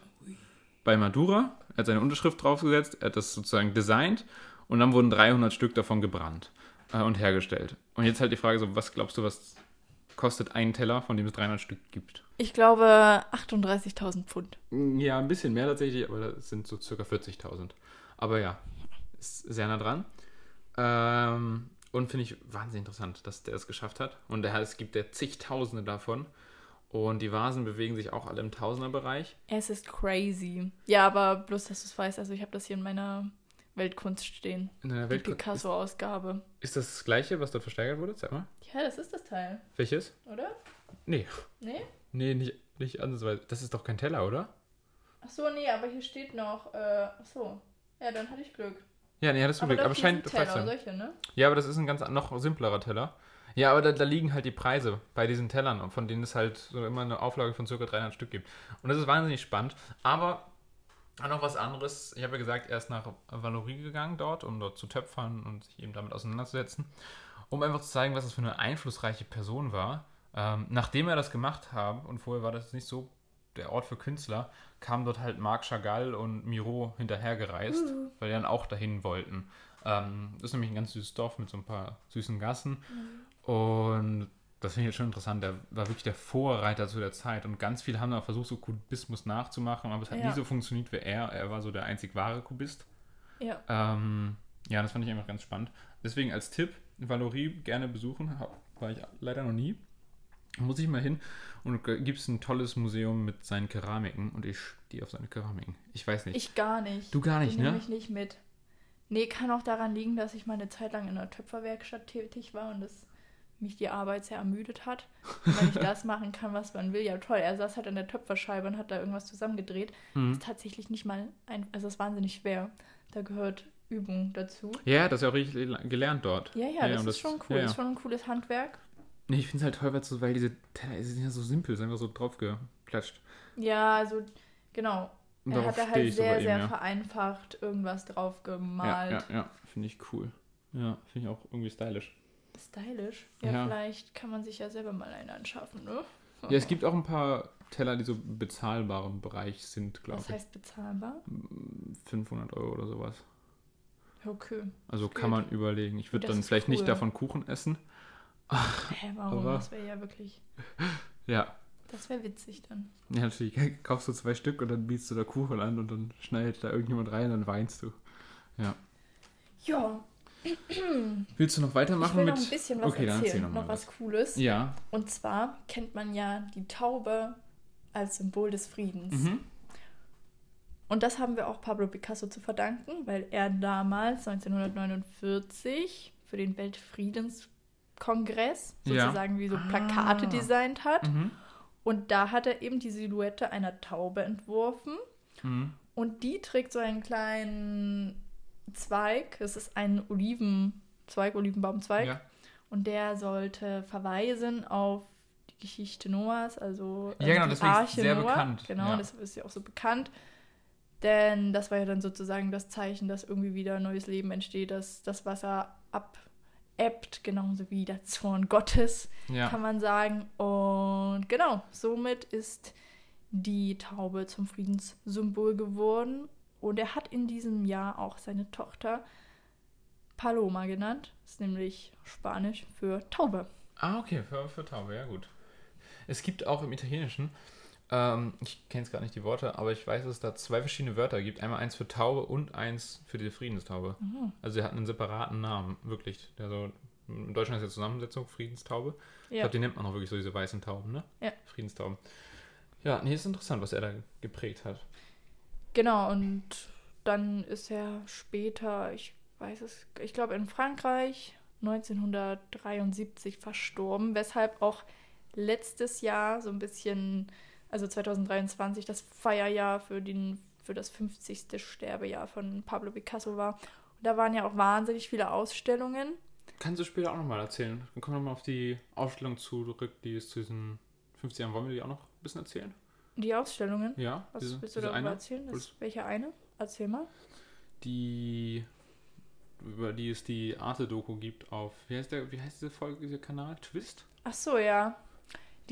[SPEAKER 1] bei Madura. Er hat seine Unterschrift draufgesetzt, er hat das sozusagen designt und dann wurden 300 Stück davon gebrannt äh, und hergestellt. Und jetzt halt die Frage so, was glaubst du, was kostet ein Teller, von dem es 300 Stück gibt?
[SPEAKER 2] Ich glaube 38.000 Pfund.
[SPEAKER 1] Ja, ein bisschen mehr tatsächlich, aber das sind so circa 40.000. Aber ja, ist sehr nah dran. Ähm, und finde ich wahnsinnig interessant, dass der es geschafft hat. Und der, es gibt ja zigtausende davon. Und die Vasen bewegen sich auch alle im Tausenderbereich.
[SPEAKER 2] Es ist crazy. Ja, aber bloß, dass du es weißt, also ich habe das hier in meiner Weltkunst stehen.
[SPEAKER 1] In der
[SPEAKER 2] Die
[SPEAKER 1] Welt ist,
[SPEAKER 2] Picasso-Ausgabe.
[SPEAKER 1] ist das das gleiche, was dort versteigert wurde? Sag mal.
[SPEAKER 2] Ja, das ist das Teil,
[SPEAKER 1] Welches?
[SPEAKER 2] oder?
[SPEAKER 1] Nee.
[SPEAKER 2] Nee?
[SPEAKER 1] Nee, nicht, nicht ansatzweise. Das ist doch kein Teller, oder?
[SPEAKER 2] Ach so, nee, aber hier steht noch, äh, ach so. Ja, dann hatte ich Glück.
[SPEAKER 1] Ja, nee, hattest du Glück. Aber scheint
[SPEAKER 2] Teller,
[SPEAKER 1] sein.
[SPEAKER 2] solche, ne?
[SPEAKER 1] Ja, aber das ist ein ganz noch simplerer Teller. Ja, aber da, da liegen halt die Preise bei diesen Tellern, von denen es halt so immer eine Auflage von ca. 300 Stück gibt. Und das ist wahnsinnig spannend. Aber noch was anderes. Ich habe ja gesagt, er ist nach Valorie gegangen dort, um dort zu töpfern und sich eben damit auseinanderzusetzen. Um einfach zu zeigen, was das für eine einflussreiche Person war. Ähm, nachdem er das gemacht hat, und vorher war das nicht so der Ort für Künstler, kamen dort halt Marc Chagall und Miro hinterhergereist, weil die dann auch dahin wollten. Ähm, das ist nämlich ein ganz süßes Dorf mit so ein paar süßen Gassen. Und das finde ich jetzt schon interessant. Der war wirklich der Vorreiter zu der Zeit. Und ganz viele haben da versucht, so Kubismus nachzumachen, aber es hat
[SPEAKER 2] Ja.
[SPEAKER 1] nie so funktioniert wie er. Er war so der einzig wahre Kubist.
[SPEAKER 2] Ja.
[SPEAKER 1] Ähm, ja, das fand ich einfach ganz spannend. Deswegen als Tipp, Valorie gerne besuchen. War ich leider noch nie. Muss ich mal hin und gibt es ein tolles Museum mit seinen Keramiken und ich stehe auf seine Keramiken. Ich weiß nicht.
[SPEAKER 2] Ich gar nicht.
[SPEAKER 1] Du gar nicht, ne?
[SPEAKER 2] nehme ich nicht mit. Nee, kann auch daran liegen, dass ich mal eine Zeit lang in einer Töpferwerkstatt tätig war und das mich die Arbeit sehr ermüdet hat. Und wenn ich [LAUGHS] das machen kann, was man will, ja toll. Er saß halt an der Töpferscheibe und hat da irgendwas zusammengedreht.
[SPEAKER 1] Mhm.
[SPEAKER 2] ist tatsächlich nicht mal ein, also es ist wahnsinnig schwer. Da gehört Übung dazu.
[SPEAKER 1] Ja, das ist ja auch richtig gelernt dort.
[SPEAKER 2] Ja, ja, das
[SPEAKER 1] und
[SPEAKER 2] ist schon cool.
[SPEAKER 1] Ja, ja.
[SPEAKER 2] Das ist schon ein cooles Handwerk.
[SPEAKER 1] Nee, ich finde es halt toll, weil so- weil diese Teller sind ja so simpel, sind einfach so draufgeklatscht.
[SPEAKER 2] Ja, also genau.
[SPEAKER 1] Und
[SPEAKER 2] Er hat da halt sehr, sehr
[SPEAKER 1] ja.
[SPEAKER 2] vereinfacht irgendwas drauf
[SPEAKER 1] Ja,
[SPEAKER 2] gemalt.
[SPEAKER 1] ja, ja, finde ich cool. Ja, finde ich auch irgendwie stylisch.
[SPEAKER 2] Stylisch. Ja,
[SPEAKER 1] Ja.
[SPEAKER 2] vielleicht kann man sich ja selber mal einen anschaffen, ne?
[SPEAKER 1] Ja, es gibt auch ein paar Teller, die so bezahlbaren Bereich sind, glaube
[SPEAKER 2] Was
[SPEAKER 1] ich.
[SPEAKER 2] heißt bezahlbar?
[SPEAKER 1] 500 Euro oder sowas.
[SPEAKER 2] Okay.
[SPEAKER 1] Also kann man überlegen. Ich würde dann vielleicht nicht
[SPEAKER 2] cool.
[SPEAKER 1] davon Kuchen essen.
[SPEAKER 2] Hä, [LAUGHS] warum?
[SPEAKER 1] Aber-
[SPEAKER 2] das wäre ja wirklich.
[SPEAKER 1] Ja.
[SPEAKER 2] Das wäre witzig dann.
[SPEAKER 1] Ja, natürlich. [LAUGHS] Kaufst du zwei Stück und dann bietest du da Kuchen an und dann schneidet da irgendjemand rein und dann weinst du.
[SPEAKER 2] Ja, [CLEARS THROAT]
[SPEAKER 1] Willst du noch
[SPEAKER 2] ich
[SPEAKER 1] weitermachen
[SPEAKER 2] will
[SPEAKER 1] mit.
[SPEAKER 2] noch ein bisschen was
[SPEAKER 1] Okay, dann erzähl
[SPEAKER 2] erzählen.
[SPEAKER 1] noch mal
[SPEAKER 2] noch was Cooles.
[SPEAKER 1] Ja.
[SPEAKER 2] Und zwar kennt man ja die Taube als Symbol des Friedens.
[SPEAKER 1] Mhm.
[SPEAKER 2] Und das haben wir auch Pablo Picasso zu verdanken, weil er damals 1949 für den Weltfriedenskongress
[SPEAKER 1] Ja.
[SPEAKER 2] sozusagen wie so Plakate
[SPEAKER 1] Ah.
[SPEAKER 2] designt hat.
[SPEAKER 1] Mhm.
[SPEAKER 2] Und da hat er eben die Silhouette einer Taube entworfen.
[SPEAKER 1] Mhm.
[SPEAKER 2] Und die trägt so einen kleinen Zweig. Es ist ein Olivenzweig, Olivenbaumzweig.
[SPEAKER 1] Ja.
[SPEAKER 2] Und der sollte verweisen auf die Geschichte Noahs, also
[SPEAKER 1] Ja,
[SPEAKER 2] ähm,
[SPEAKER 1] genau,
[SPEAKER 2] die
[SPEAKER 1] deswegen ist
[SPEAKER 2] Arche
[SPEAKER 1] sehr
[SPEAKER 2] Noah.
[SPEAKER 1] bekannt,
[SPEAKER 2] Genau,
[SPEAKER 1] ja.
[SPEAKER 2] deshalb ist sie auch so bekannt. Denn das war ja dann sozusagen das Zeichen, dass irgendwie wieder neues Leben entsteht, dass das Wasser abebbt, genauso wie der Zorn Gottes,
[SPEAKER 1] Ja.
[SPEAKER 2] kann man sagen. Und genau, somit ist die Taube zum Friedenssymbol geworden. Und er hat in diesem Jahr auch seine Tochter Paloma genannt. Das ist nämlich Spanisch für Taube.
[SPEAKER 1] Ah, okay, für, für Taube, ja gut. Es gibt auch im Italienischen, ähm, ich kenne jetzt gar nicht die Worte, aber ich weiß, dass es da zwei verschiedene Wörter gibt. Einmal eins für Taube und eins für die Friedenstaube.
[SPEAKER 2] Mhm.
[SPEAKER 1] Also sie hat einen separaten Namen, wirklich. Der so, in Deutschland ist ja Zusammensetzung Friedenstaube. Ich
[SPEAKER 2] Ja.
[SPEAKER 1] glaube, die nennt man auch wirklich so diese weißen Tauben, ne?
[SPEAKER 2] Ja.
[SPEAKER 1] Friedenstauben. Ja, nee, ist interessant, was er da geprägt hat.
[SPEAKER 2] Genau, und dann ist er später, ich weiß es, ich glaube in Frankreich 1973 verstorben, weshalb auch letztes Jahr so ein bisschen, also 2023, das Feierjahr für, den, für das 50. Sterbejahr von Pablo Picasso war. Und da waren ja auch wahnsinnig viele Ausstellungen.
[SPEAKER 1] Kannst du später auch nochmal erzählen? Dann kommen wir nochmal auf die Ausstellung zurück, die es zu diesen 50 Jahren. Wollen wir die auch noch ein bisschen erzählen?
[SPEAKER 2] Die Ausstellungen.
[SPEAKER 1] Ja,
[SPEAKER 2] Was
[SPEAKER 1] diese,
[SPEAKER 2] willst du darüber
[SPEAKER 1] eine,
[SPEAKER 2] erzählen? Das, welche eine? Erzähl mal.
[SPEAKER 1] die über die es die Arte-Doku gibt auf, wie heißt der, wie heißt diese Folge, dieser Kanal? Twist?
[SPEAKER 2] Ach so, ja.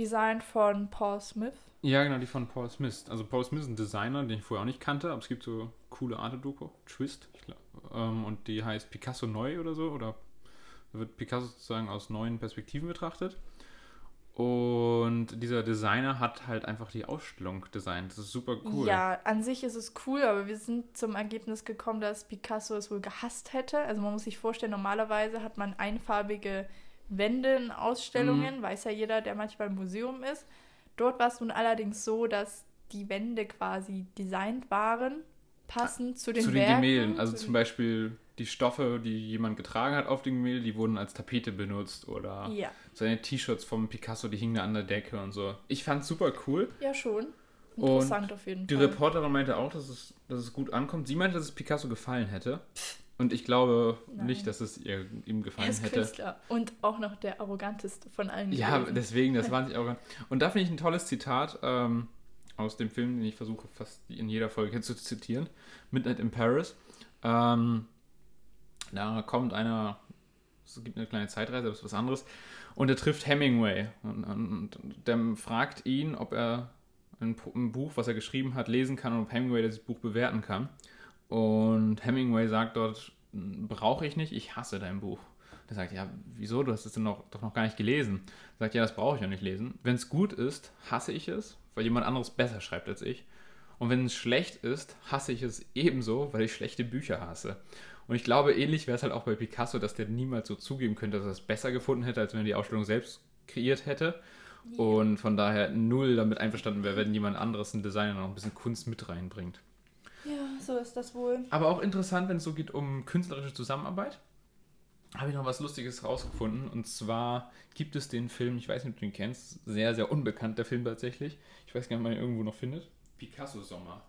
[SPEAKER 2] Design von Paul Smith.
[SPEAKER 1] Ja, genau, die von Paul Smith. Also Paul Smith ist ein Designer, den ich vorher auch nicht kannte, aber es gibt so coole Arte-Doku, Twist, ich glaub, ähm, und die heißt Picasso neu oder so, oder wird Picasso sozusagen aus neuen Perspektiven betrachtet. Und dieser Designer hat halt einfach die Ausstellung designt. Das ist super cool.
[SPEAKER 2] Ja, an sich ist es cool, aber wir sind zum Ergebnis gekommen, dass Picasso es wohl gehasst hätte. Also man muss sich vorstellen, normalerweise hat man einfarbige Wände in Ausstellungen,
[SPEAKER 1] Mhm.
[SPEAKER 2] weiß ja jeder, der manchmal im Museum ist. Dort war es nun allerdings so, dass die Wände quasi designt waren, passend zu den
[SPEAKER 1] zu den
[SPEAKER 2] Werken.
[SPEAKER 1] Gemälden. Also
[SPEAKER 2] zu
[SPEAKER 1] zum Beispiel die Stoffe, die jemand getragen hat auf dem Gemälde, die wurden als Tapete benutzt oder
[SPEAKER 2] ja,
[SPEAKER 1] seine T-Shirts vom Picasso, die hingen da an der Decke und so. Ich fand's super cool.
[SPEAKER 2] ja schon.
[SPEAKER 1] Und
[SPEAKER 2] Interessant auf jeden
[SPEAKER 1] Die
[SPEAKER 2] Fall.
[SPEAKER 1] Reporterin meinte auch, dass es, dass es gut ankommt. Sie meinte, dass es Picasso gefallen hätte. Und ich glaube
[SPEAKER 2] Nein.
[SPEAKER 1] nicht, dass es ihr, ihm
[SPEAKER 2] er
[SPEAKER 1] gefallen
[SPEAKER 2] ist
[SPEAKER 1] hätte.
[SPEAKER 2] Künstler und auch noch der arroganteste von allen.
[SPEAKER 1] Ja,
[SPEAKER 2] gewesen.
[SPEAKER 1] deswegen, das [LAUGHS] war nicht arrogant. Und da finde ich ein tolles Zitat ähm, aus dem Film, den ich versuche fast in jeder Folge zu zitieren. Midnight in Paris. Ähm, da kommt einer, es gibt eine kleine Zeitreise, das ist was anderes, und er trifft Hemingway. Und, und, und der fragt ihn, ob er ein, ein Buch, was er geschrieben hat, lesen kann und ob Hemingway das Buch bewerten kann. Und Hemingway sagt dort, brauche ich nicht, ich hasse dein Buch. Der sagt, ja, wieso? Du hast es denn noch, doch noch gar nicht gelesen. Er sagt, ja, das brauche ich ja nicht lesen. Wenn es gut ist, hasse ich es, weil jemand anderes besser schreibt als ich. Und wenn es schlecht ist, hasse ich es ebenso, weil ich schlechte Bücher hasse. Und ich glaube, ähnlich wäre es halt auch bei Picasso, dass der niemals so zugeben könnte, dass er es besser gefunden hätte, als wenn er die Ausstellung selbst kreiert hätte.
[SPEAKER 2] Ja.
[SPEAKER 1] Und von daher null damit einverstanden wäre, wenn jemand anderes, ein Designer, noch ein bisschen Kunst mit reinbringt.
[SPEAKER 2] So ist das wohl.
[SPEAKER 1] Aber auch interessant, wenn es so geht um künstlerische Zusammenarbeit. Habe ich noch was Lustiges rausgefunden. Und zwar gibt es den Film, ich weiß nicht, ob du ihn kennst, sehr, sehr unbekannt, der Film tatsächlich. Ich weiß gar nicht, ob man ihn irgendwo noch findet. Picasso Sommer.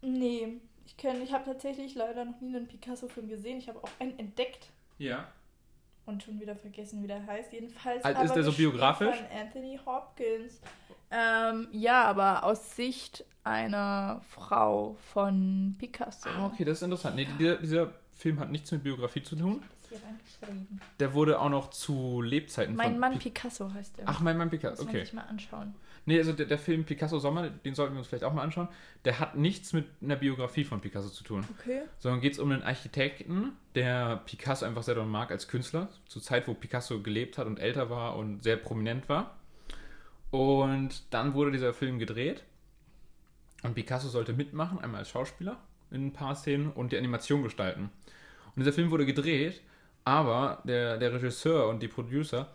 [SPEAKER 2] Nee, ich kenne, ich habe tatsächlich leider noch nie einen Picasso-Film gesehen. Ich habe auch einen entdeckt
[SPEAKER 1] Ja.
[SPEAKER 2] und schon wieder vergessen, wie der heißt. Jedenfalls.
[SPEAKER 1] Also ist
[SPEAKER 2] aber
[SPEAKER 1] der so biografisch?
[SPEAKER 2] Von Anthony Hopkins. Ähm, ja, aber aus Sicht einer Frau von Picasso.
[SPEAKER 1] Ah, okay, das ist interessant. Nee, dieser, dieser Film hat nichts mit Biografie zu tun. Der wurde auch noch zu Lebzeiten
[SPEAKER 2] Mein Mann
[SPEAKER 1] Pi-
[SPEAKER 2] Picasso heißt der.
[SPEAKER 1] Ach, mein Mann
[SPEAKER 2] Muss
[SPEAKER 1] Picasso,
[SPEAKER 2] man
[SPEAKER 1] okay.
[SPEAKER 2] sich mal anschauen.
[SPEAKER 1] Nee, also der, der Film Picasso Sommer, den sollten wir uns vielleicht auch mal anschauen. Der hat nichts mit einer Biografie von Picasso zu tun.
[SPEAKER 2] Okay.
[SPEAKER 1] sondern geht es um einen Architekten, der Picasso einfach sehr doll mag als Künstler, zur Zeit, wo Picasso gelebt hat und älter war und sehr prominent war. Und dann wurde dieser Film gedreht und Picasso sollte mitmachen, einmal als Schauspieler in ein paar Szenen und die Animation gestalten. Und dieser Film wurde gedreht, aber der, der Regisseur und die Producer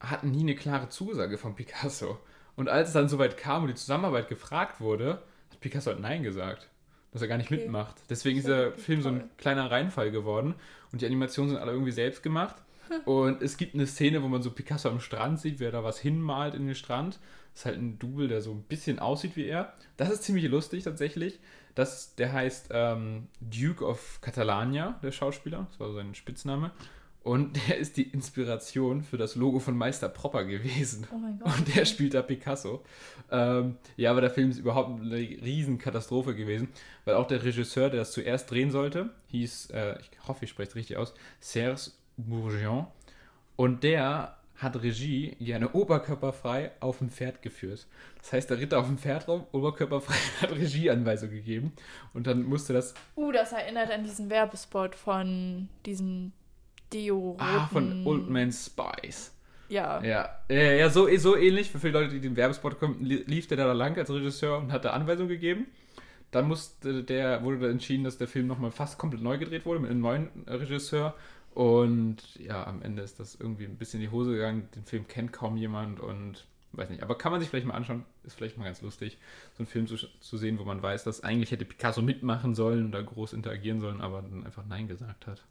[SPEAKER 1] hatten nie eine klare Zusage von Picasso. Und als es dann soweit kam und die Zusammenarbeit gefragt wurde, hat Picasso halt Nein gesagt. Dass er gar nicht
[SPEAKER 2] Okay.
[SPEAKER 1] mitmacht. Deswegen ist der Film so
[SPEAKER 2] toll.
[SPEAKER 1] ein kleiner Reinfall geworden. Und die Animationen sind alle irgendwie selbst gemacht. Und es gibt eine Szene, wo man so Picasso am Strand sieht, wie er da was hinmalt in den Strand. Das ist halt ein Double, der so ein bisschen aussieht wie er. Das ist ziemlich lustig tatsächlich. Das, der heißt ähm, Duke of Catalania, der Schauspieler. Das war sein Spitzname. Und [LAUGHS] der ist die Inspiration für das Logo von Meister Propper gewesen.
[SPEAKER 2] Oh mein Gott.
[SPEAKER 1] Und der spielt da Picasso. Ähm, ja, aber der Film ist überhaupt eine Riesenkatastrophe gewesen, weil auch der Regisseur, der das zuerst drehen sollte, hieß, äh, ich hoffe, ich spreche es richtig aus, Serge Bourgeon. Und der hat Regie gerne oberkörperfrei auf dem Pferd geführt. Das heißt, der Ritter auf dem Pferd rum, oberkörperfrei, [LAUGHS] hat Regieanweisung gegeben. Und dann musste das
[SPEAKER 2] Uh, das erinnert an diesen Werbespot von diesem Deo
[SPEAKER 1] ah, von Old Man Spice.
[SPEAKER 2] Ja.
[SPEAKER 1] Ja, ja, ja so, so ähnlich. Für viele Leute, die den Werbespot kommen, li- lief der da lang als Regisseur und hat da Anweisungen gegeben. Dann musste der, wurde da entschieden, dass der Film nochmal fast komplett neu gedreht wurde mit einem neuen äh, Regisseur. Und ja, am Ende ist das irgendwie ein bisschen in die Hose gegangen. Den Film kennt kaum jemand und weiß nicht. Aber kann man sich vielleicht mal anschauen. Ist vielleicht mal ganz lustig, so einen Film zu, zu sehen, wo man weiß, dass eigentlich hätte Picasso mitmachen sollen oder groß interagieren sollen, aber dann einfach Nein gesagt hat.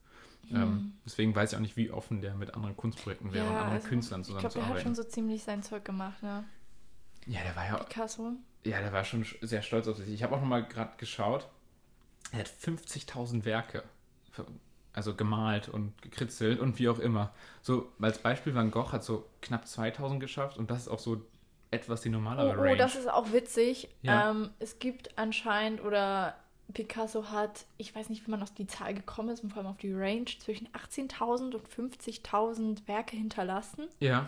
[SPEAKER 1] Ähm, deswegen weiß ich auch nicht, wie offen der mit anderen Kunstprojekten wäre und anderen
[SPEAKER 2] also,
[SPEAKER 1] Künstlern
[SPEAKER 2] Ich glaube, der hat
[SPEAKER 1] zusammenzuarbeiten.
[SPEAKER 2] schon so ziemlich sein Zeug gemacht, ne?
[SPEAKER 1] Ja, der war ja,
[SPEAKER 2] Picasso.
[SPEAKER 1] ja, der war schon sch- sehr stolz auf sich. Ich habe auch noch mal gerade geschaut. Er hat 50.000 Werke, also gemalt und gekritzelt und wie auch immer. So als Beispiel Van Gogh hat so knapp 2.000 geschafft und das ist auch so etwas die
[SPEAKER 2] Oh,
[SPEAKER 1] normalere
[SPEAKER 2] oh,
[SPEAKER 1] Range.
[SPEAKER 2] das ist auch witzig.
[SPEAKER 1] Ja.
[SPEAKER 2] Ähm, es gibt anscheinend, oder Picasso hat, ich weiß nicht, wie man auf die Zahl gekommen ist, und vor allem auf die Range, zwischen 18.000 und 50.000 Werke hinterlassen.
[SPEAKER 1] ja,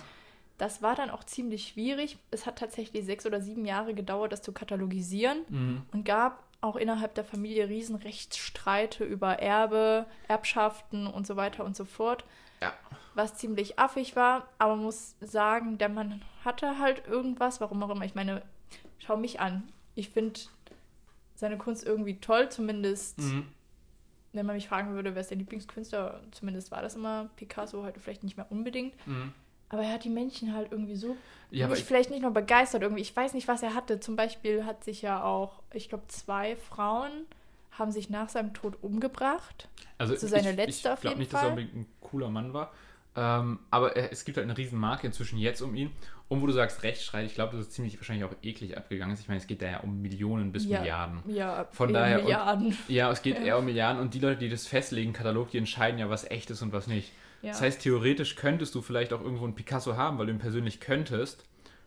[SPEAKER 2] Das war dann auch ziemlich schwierig. Es hat tatsächlich sechs oder sieben Jahre gedauert, das zu katalogisieren
[SPEAKER 1] mhm.
[SPEAKER 2] und gab auch innerhalb der Familie Riesenrechtsstreite über Erbe, Erbschaften und so weiter und so fort.
[SPEAKER 1] Ja.
[SPEAKER 2] Was ziemlich affig war, aber man muss sagen, der Mann hatte halt irgendwas, warum auch immer. Ich meine, schau mich an. Ich finde seine Kunst irgendwie toll, zumindest
[SPEAKER 1] Mhm.
[SPEAKER 2] wenn man mich fragen würde, wer ist der Lieblingskünstler, zumindest war das immer Picasso, heute vielleicht nicht mehr unbedingt.
[SPEAKER 1] Mhm.
[SPEAKER 2] Aber er hat die Menschen halt irgendwie so
[SPEAKER 1] Ja, aber
[SPEAKER 2] nicht,
[SPEAKER 1] ich,
[SPEAKER 2] vielleicht nicht nur begeistert irgendwie. Ich weiß nicht, was er hatte. Zum Beispiel hat sich ja auch, ich glaube, zwei Frauen haben sich nach seinem Tod umgebracht.
[SPEAKER 1] also
[SPEAKER 2] so seine
[SPEAKER 1] ich,
[SPEAKER 2] letzte
[SPEAKER 1] ich
[SPEAKER 2] auf jeden
[SPEAKER 1] nicht, dass er
[SPEAKER 2] Fall.
[SPEAKER 1] unbedingt ein cooler Mann war. Ähm, aber er, es gibt halt eine riesen Marke inzwischen jetzt um ihn. Und wo du sagst Rechtsstreit, ich glaube, das ist ziemlich wahrscheinlich auch eklig abgegangen. Ich meine, es geht da ja um Millionen bis
[SPEAKER 2] Ja.
[SPEAKER 1] Milliarden.
[SPEAKER 2] Ja,
[SPEAKER 1] Von
[SPEAKER 2] eher
[SPEAKER 1] daher- und-
[SPEAKER 2] Milliarden.
[SPEAKER 1] Ja, es geht [LAUGHS]
[SPEAKER 2] Ja.
[SPEAKER 1] eher um Milliarden und die Leute, die das festlegen, Katalog, die entscheiden ja, was echt ist und was nicht.
[SPEAKER 2] Ja.
[SPEAKER 1] Das heißt, theoretisch könntest du vielleicht auch irgendwo einen Picasso haben, weil du ihn persönlich könntest,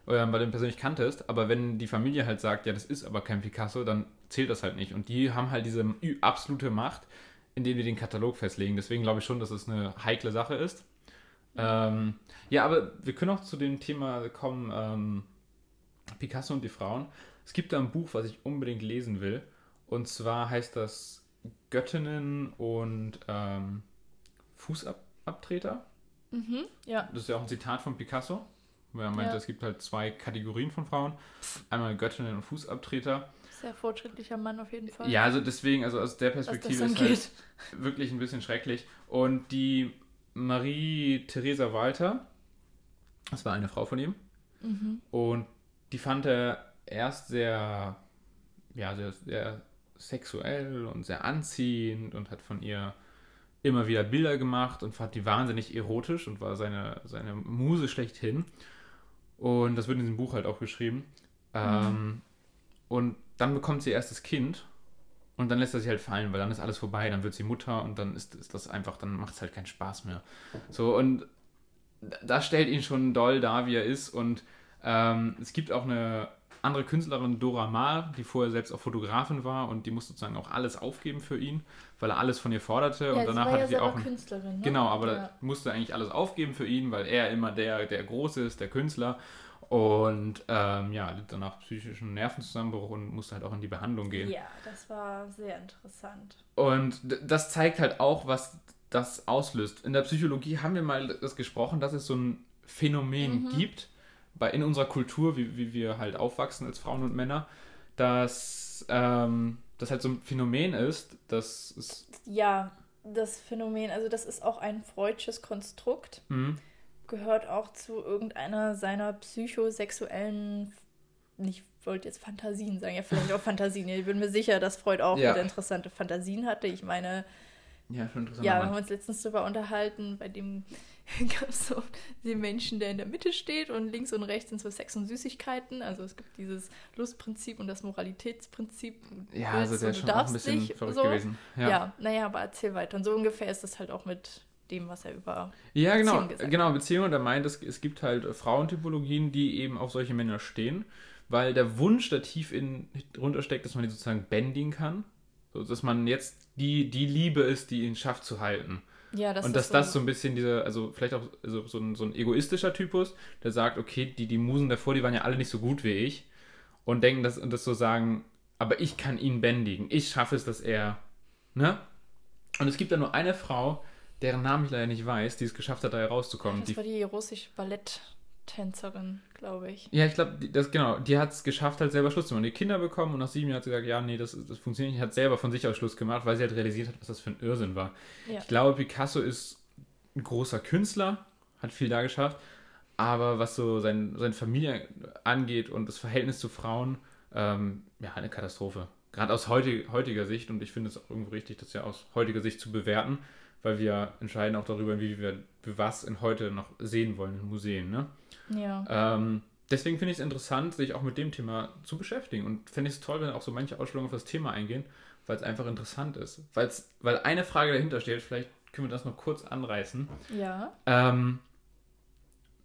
[SPEAKER 1] weil du ihn persönlich kanntest, aber wenn die Familie halt sagt, ja, das ist aber kein Picasso, dann zählt das halt nicht. Und die haben halt diese absolute Macht, indem die den Katalog festlegen. Deswegen glaube ich schon, dass es eine heikle Sache ist. Ähm, ja, aber wir können auch zu dem Thema kommen, ähm, Picasso und die Frauen. Es gibt da ein Buch, was ich unbedingt lesen will. Und zwar heißt das Göttinnen und ähm, Fußabtreter.
[SPEAKER 2] Mhm. Ja.
[SPEAKER 1] Das ist ja auch ein Zitat von Picasso, wo er meinte,
[SPEAKER 2] Ja.
[SPEAKER 1] es gibt halt zwei Kategorien von Frauen. Einmal Göttinnen und Fußabtreter.
[SPEAKER 2] Sehr fortschrittlicher Mann auf jeden Fall.
[SPEAKER 1] Ja, also deswegen, also aus der Perspektive ist halt wirklich ein bisschen schrecklich. Und die Marie Theresa Walter, das war eine Frau von ihm,
[SPEAKER 2] Mhm.
[SPEAKER 1] Und die fand er erst sehr, ja, sehr, sehr sexuell und sehr anziehend und hat von ihr immer wieder Bilder gemacht und fand die wahnsinnig erotisch und war seine, seine Muse schlechthin. Und das wird in diesem Buch halt auch geschrieben. Ähm, und dann bekommt sie erst das Kind und dann lässt er sie halt fallen, weil dann ist alles vorbei, dann wird sie Mutter und dann ist, ist das einfach, dann macht es halt keinen Spaß mehr. So, und das stellt ihn schon doll da, wie er ist. Und ähm, es gibt auch eine andere Künstlerin, Dora Maar, die vorher selbst auch Fotografin war und die musste sozusagen auch alles aufgeben für ihn, weil er alles von ihr forderte.
[SPEAKER 2] Ja,
[SPEAKER 1] und danach hatte
[SPEAKER 2] ja
[SPEAKER 1] sie auch. Ein,
[SPEAKER 2] Künstlerin, ne?
[SPEAKER 1] Genau, aber
[SPEAKER 2] ja.
[SPEAKER 1] musste eigentlich alles aufgeben für ihn, weil er immer der, der Große ist, der Künstler. Und ähm, ja, litt danach psychischen Nervenzusammenbruch und musste halt auch in die Behandlung gehen.
[SPEAKER 2] Ja, das war sehr interessant.
[SPEAKER 1] Und das zeigt halt auch, was das auslöst. In der Psychologie haben wir mal das gesprochen, dass es so ein Phänomen gibt, bei, in unserer Kultur, wie, wie wir halt aufwachsen als Frauen und Männer, dass ähm, das halt so ein Phänomen ist, dass es.
[SPEAKER 2] Ja, das Phänomen, also das ist auch ein freudsches Konstrukt,
[SPEAKER 1] Hm,
[SPEAKER 2] gehört auch zu irgendeiner seiner psychosexuellen, ich wollte jetzt Fantasien sagen, ja vielleicht auch Fantasien. Ich bin mir sicher, dass Freud auch
[SPEAKER 1] Ja.
[SPEAKER 2] wieder interessante Fantasien hatte. Ich meine,
[SPEAKER 1] ja, schon interessant.
[SPEAKER 2] ja, wir haben uns letztens darüber unterhalten, bei dem [LAUGHS] gab es so den Menschen, der in der Mitte steht und links und rechts sind so Sex und Süßigkeiten. Also es gibt dieses Lustprinzip und das Moralitätsprinzip.
[SPEAKER 1] Ja, also der
[SPEAKER 2] und
[SPEAKER 1] ist schon auch ein bisschen
[SPEAKER 2] nicht,
[SPEAKER 1] verrückt
[SPEAKER 2] so.
[SPEAKER 1] gewesen.
[SPEAKER 2] Ja.
[SPEAKER 1] Ja.
[SPEAKER 2] naja, aber erzähl weiter. Und so ungefähr ist das halt auch mit dem, was er über.
[SPEAKER 1] Ja, genau,
[SPEAKER 2] Beziehung gesagt.
[SPEAKER 1] genau, Beziehung. Und er meint, es, es gibt halt Frauentypologien, die eben auf solche Männer stehen, weil der Wunsch da tief in, drunter steckt, dass man die sozusagen bändigen kann. So, dass man jetzt die, die Liebe ist, die ihn schafft zu halten.
[SPEAKER 2] Ja, das
[SPEAKER 1] und dass das so ein bisschen diese, also vielleicht auch so, so, ein, so ein egoistischer Typus, der sagt, okay, die, die Musen davor, die waren ja alle nicht so gut wie ich und denken das und das so sagen, aber ich kann ihn bändigen. Ich schaffe es, dass er, ne? Und es gibt da nur eine Frau, deren Namen ich leider nicht weiß, die es geschafft hat, da herauszukommen.
[SPEAKER 2] Das
[SPEAKER 1] Die,
[SPEAKER 2] war die russische Balletttänzerin, glaube ich.
[SPEAKER 1] ja, ich glaube, das genau, die hat es geschafft, halt selber Schluss zu machen. Die Kinder bekommen und nach sieben Jahren hat sie gesagt, ja, nee, das, das funktioniert nicht. Hat selber von sich aus Schluss gemacht, weil sie halt realisiert hat, was das für ein Irrsinn war.
[SPEAKER 2] Ja.
[SPEAKER 1] Ich glaube, Picasso ist ein großer Künstler, hat viel da geschafft, aber was so sein, seine Familie angeht und das Verhältnis zu Frauen, ähm, ja, eine Katastrophe. Gerade aus heutig, heutiger Sicht und ich finde es auch irgendwo richtig, das ja aus heutiger Sicht zu bewerten, weil wir entscheiden auch darüber, wie wir was in heute noch sehen wollen in Museen. Ne?
[SPEAKER 2] Ja.
[SPEAKER 1] Ähm, deswegen finde ich es interessant, sich auch mit dem Thema zu beschäftigen. Und fände ich es toll, wenn auch so manche Ausstellungen auf das Thema eingehen, weil es einfach interessant ist. Weil's, weil eine Frage dahinter steht, vielleicht können wir das noch kurz anreißen.
[SPEAKER 2] Ja.
[SPEAKER 1] Ähm,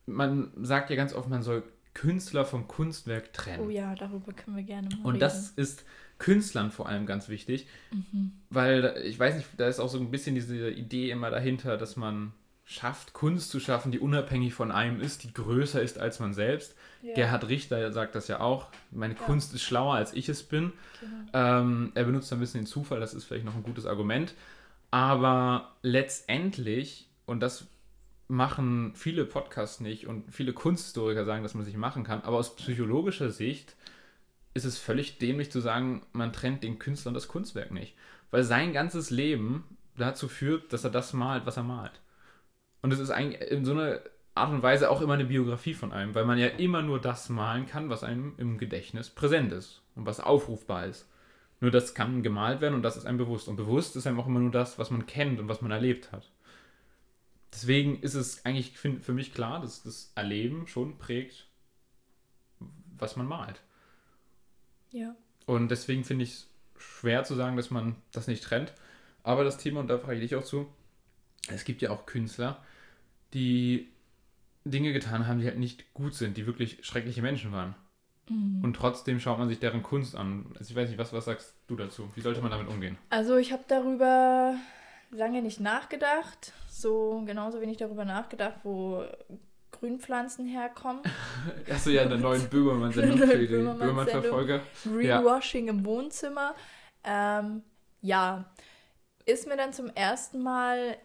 [SPEAKER 1] man sagt ja ganz oft, man soll Künstler vom Kunstwerk trennen.
[SPEAKER 2] Oh ja, darüber können wir gerne mal
[SPEAKER 1] Und
[SPEAKER 2] reden.
[SPEAKER 1] das ist Künstlern vor allem ganz wichtig,
[SPEAKER 2] Mhm.
[SPEAKER 1] weil ich weiß nicht, da ist auch so ein bisschen diese Idee immer dahinter, dass man schafft, Kunst zu schaffen, die unabhängig von einem ist, die größer ist als man selbst.
[SPEAKER 2] Ja,
[SPEAKER 1] Gerhard Richter sagt das ja auch. Meine
[SPEAKER 2] Ja.
[SPEAKER 1] Kunst ist schlauer, als ich es bin.
[SPEAKER 2] genau.
[SPEAKER 1] Ähm, er benutzt ein bisschen den Zufall, das ist vielleicht noch ein gutes Argument. Aber letztendlich, und das machen viele Podcasts nicht und viele Kunsthistoriker sagen, dass man sich machen kann, aber aus psychologischer Sicht ist es völlig dämlich zu sagen, man trennt den Künstler und das Kunstwerk nicht. Weil sein ganzes Leben dazu führt, dass er das malt, was er malt. Und es ist eigentlich in so einer Art und Weise auch immer eine Biografie von einem, weil man ja immer nur das malen kann, was einem im Gedächtnis präsent ist und was aufrufbar ist. Nur das kann gemalt werden und das ist einem bewusst. Und bewusst ist einem auch immer nur das, was man kennt und was man erlebt hat. Deswegen ist es eigentlich für mich klar, dass das Erleben schon prägt, was man malt.
[SPEAKER 2] Ja.
[SPEAKER 1] Und deswegen finde ich es schwer zu sagen, dass man das nicht trennt. Aber das Thema, und da frage ich dich auch zu, es gibt ja auch Künstler, die Dinge getan haben, die halt nicht gut sind, die wirklich schreckliche Menschen waren.
[SPEAKER 2] Mhm.
[SPEAKER 1] Und trotzdem schaut man sich deren Kunst an. Also ich weiß nicht, was, was sagst du dazu? Wie sollte man damit umgehen?
[SPEAKER 2] Also ich habe darüber lange nicht nachgedacht. So genauso wenig darüber nachgedacht, wo Grünpflanzen herkommen. [LAUGHS]
[SPEAKER 1] Achso, ja, in der neuen Böhmermann-Sendung für die. Böhmermann-Verfolger.
[SPEAKER 2] Greenwashing im Wohnzimmer. Ähm, ja, ist mir dann zum ersten Mal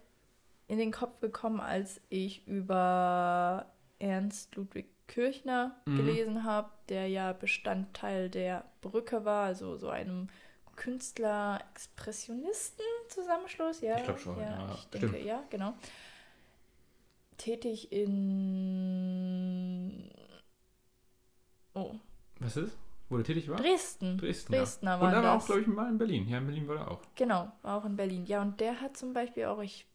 [SPEAKER 2] in den Kopf gekommen, als ich über Ernst Ludwig Kirchner
[SPEAKER 1] Mhm.
[SPEAKER 2] gelesen habe, der ja Bestandteil der Brücke war, also so einem Künstler-Expressionisten-Zusammenschluss. Ja,
[SPEAKER 1] Ich glaub schon, ja,
[SPEAKER 2] ich denke,
[SPEAKER 1] stimmt.
[SPEAKER 2] ja, genau. Tätig in
[SPEAKER 1] Was ist? Wo er tätig war?
[SPEAKER 2] Dresden.
[SPEAKER 1] Dresden.
[SPEAKER 2] Dresdner
[SPEAKER 1] ja. Und er war auch, glaube ich, mal in Berlin. Ja, in Berlin war er auch.
[SPEAKER 2] Genau, war auch in Berlin. Ja, und der hat zum Beispiel auch ich,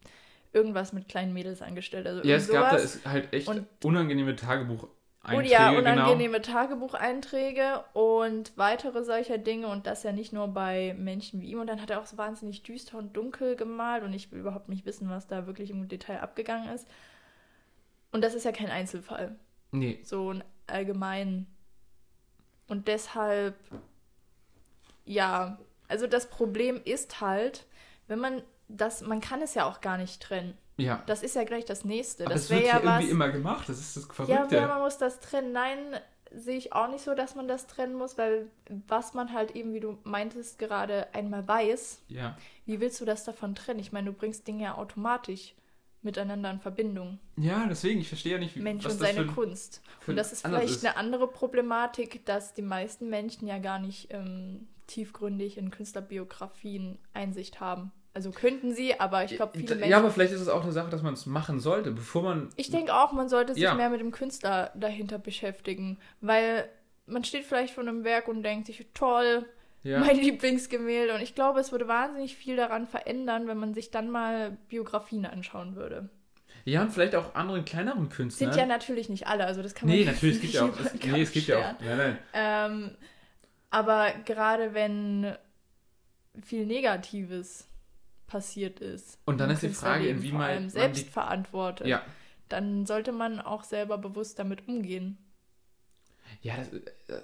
[SPEAKER 2] irgendwas mit kleinen Mädels angestellt. Also
[SPEAKER 1] Ja, es gab da
[SPEAKER 2] sowas.
[SPEAKER 1] ist halt echt
[SPEAKER 2] Und-
[SPEAKER 1] unangenehme Tagebucheinträge.
[SPEAKER 2] Und ja,
[SPEAKER 1] genau.
[SPEAKER 2] unangenehme Tagebucheinträge und weitere solcher Dinge und das ja nicht nur bei Menschen wie ihm. Und dann hat er auch so wahnsinnig düster und dunkel gemalt und ich will überhaupt nicht wissen, was da wirklich im Detail abgegangen ist. Und das ist ja kein Einzelfall,
[SPEAKER 1] Nee,
[SPEAKER 2] so ein allgemein. Und deshalb, ja, also das Problem ist halt, wenn man das, man kann es ja auch gar nicht trennen.
[SPEAKER 1] ja.
[SPEAKER 2] Das ist ja gleich das nächste.
[SPEAKER 1] Aber
[SPEAKER 2] das
[SPEAKER 1] es wird ja
[SPEAKER 2] ja was.
[SPEAKER 1] irgendwie immer gemacht. Das ist das Verrückte.
[SPEAKER 2] ja, man muss das trennen. Nein, sehe ich auch nicht so, dass man das trennen muss, weil was man halt eben, wie du meintest, gerade einmal weiß,
[SPEAKER 1] ja.
[SPEAKER 2] wie willst du das davon trennen? Ich meine, du bringst Dinge ja automatisch miteinander in Verbindung.
[SPEAKER 1] Ja, deswegen, ich verstehe ja nicht, wie
[SPEAKER 2] Mensch
[SPEAKER 1] was
[SPEAKER 2] und
[SPEAKER 1] das
[SPEAKER 2] seine
[SPEAKER 1] für,
[SPEAKER 2] Kunst.
[SPEAKER 1] für
[SPEAKER 2] Und das ist vielleicht
[SPEAKER 1] ist.
[SPEAKER 2] eine andere Problematik, dass die meisten Menschen ja gar nicht ähm, tiefgründig in Künstlerbiografien Einsicht haben. Also könnten sie, aber ich glaube, viele Menschen.
[SPEAKER 1] Ja, aber vielleicht ist es auch eine Sache, dass man es machen sollte, bevor man.
[SPEAKER 2] Ich denke auch, man sollte sich
[SPEAKER 1] Ja.
[SPEAKER 2] mehr mit dem Künstler dahinter beschäftigen, weil man steht vielleicht vor einem Werk und denkt sich, toll,
[SPEAKER 1] Ja,
[SPEAKER 2] mein [LAUGHS] Lieblingsgemälde. Und ich glaube, es würde wahnsinnig viel daran verändern, wenn man sich dann mal Biografien anschauen würde.
[SPEAKER 1] ja, und vielleicht auch anderen kleineren
[SPEAKER 2] Sind
[SPEAKER 1] Künstlern.
[SPEAKER 2] ja natürlich nicht alle, also das kann man
[SPEAKER 1] nee, natürlich, es gibt ja auch. [LAUGHS]
[SPEAKER 2] nicht
[SPEAKER 1] Es, nee, es gibt ja auch. Nein, nein.
[SPEAKER 2] Ähm, aber gerade wenn viel Negatives passiert ist.
[SPEAKER 1] Und dann ist die Frage, inwieweit die-
[SPEAKER 2] selbst verantwortet.
[SPEAKER 1] Ja,
[SPEAKER 2] Dann sollte man auch selber bewusst damit umgehen.
[SPEAKER 1] Ja, das,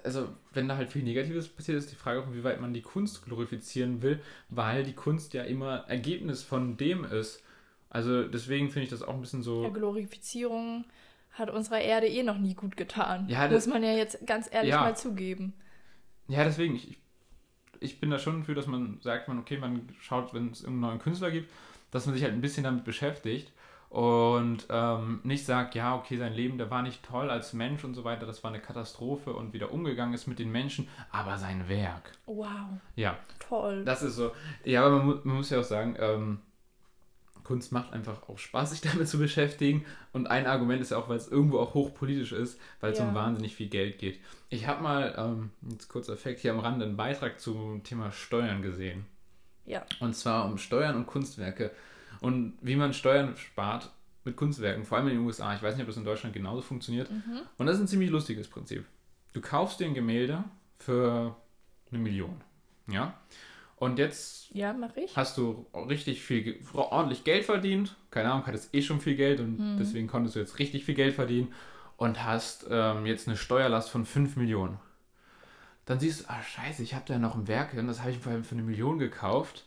[SPEAKER 1] also wenn da halt viel Negatives passiert, ist die Frage auch, inwieweit man die Kunst glorifizieren will, weil die Kunst ja immer Ergebnis von dem ist. Also deswegen finde ich das auch ein bisschen
[SPEAKER 2] Ja,
[SPEAKER 1] so.
[SPEAKER 2] Glorifizierung hat unserer Erde eh noch nie gut getan.
[SPEAKER 1] Ja, das-
[SPEAKER 2] Muss man ja jetzt ganz ehrlich
[SPEAKER 1] Ja.
[SPEAKER 2] mal zugeben.
[SPEAKER 1] Ja, deswegen, ich, ich- ich bin da schon für, dass man sagt, man, okay, man schaut, wenn es irgendeinen neuen Künstler gibt, dass man sich halt ein bisschen damit beschäftigt und ähm, nicht sagt, ja, okay, sein Leben, der war nicht toll als Mensch und so weiter, das war eine Katastrophe und wieder umgegangen ist mit den Menschen, aber sein Werk.
[SPEAKER 2] Wow,
[SPEAKER 1] Ja,
[SPEAKER 2] toll.
[SPEAKER 1] Das ist so. Ja, aber man, man muss ja auch sagen, ähm, Kunst macht einfach auch Spaß, sich [LAUGHS] damit zu beschäftigen. Und ein Argument ist ja auch, weil es irgendwo auch hochpolitisch ist, weil es
[SPEAKER 2] Ja.
[SPEAKER 1] um wahnsinnig viel Geld geht. Ich habe mal, ähm, jetzt kurzer Effekt hier am Rande, einen Beitrag zum Thema Steuern gesehen.
[SPEAKER 2] ja.
[SPEAKER 1] Und zwar um Steuern und Kunstwerke. Und wie man Steuern spart mit Kunstwerken, vor allem in den USA. Ich weiß nicht, ob das in Deutschland genauso funktioniert.
[SPEAKER 2] Mhm.
[SPEAKER 1] Und das ist ein ziemlich lustiges Prinzip. Du kaufst dir ein Gemälde für eine Million. Ja? Und jetzt
[SPEAKER 2] Ja,
[SPEAKER 1] hast du richtig viel, ordentlich Geld verdient. Keine Ahnung, hattest eh schon viel Geld und
[SPEAKER 2] Mhm.
[SPEAKER 1] deswegen konntest du jetzt richtig viel Geld verdienen und hast ähm, jetzt eine Steuerlast von 5 Millionen. Dann siehst du, ah scheiße, ich habe da noch ein Werk das habe ich vor allem für eine Million gekauft.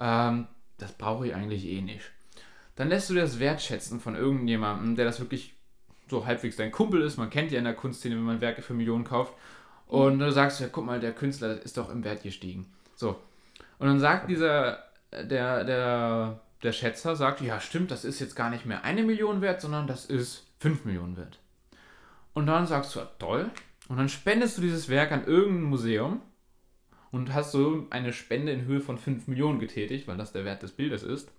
[SPEAKER 1] Ähm, das brauche ich eigentlich eh nicht. Dann lässt du dir das wertschätzen von irgendjemandem, der das wirklich so halbwegs dein Kumpel ist. Man kennt ja in der Kunstszene, wenn man Werke für Millionen kauft. Und du sagst, ja, guck mal, der Künstler ist doch im Wert gestiegen. So. Und dann sagt dieser, der, der, der Schätzer, sagt, ja, stimmt, das ist jetzt gar nicht mehr eine Million wert, sondern das ist 5 Millionen wert. Und dann sagst du, ja, toll. Und dann spendest du dieses Werk an irgendein Museum und hast so eine Spende in Höhe von 5 Millionen getätigt, weil das der Wert des Bildes ist.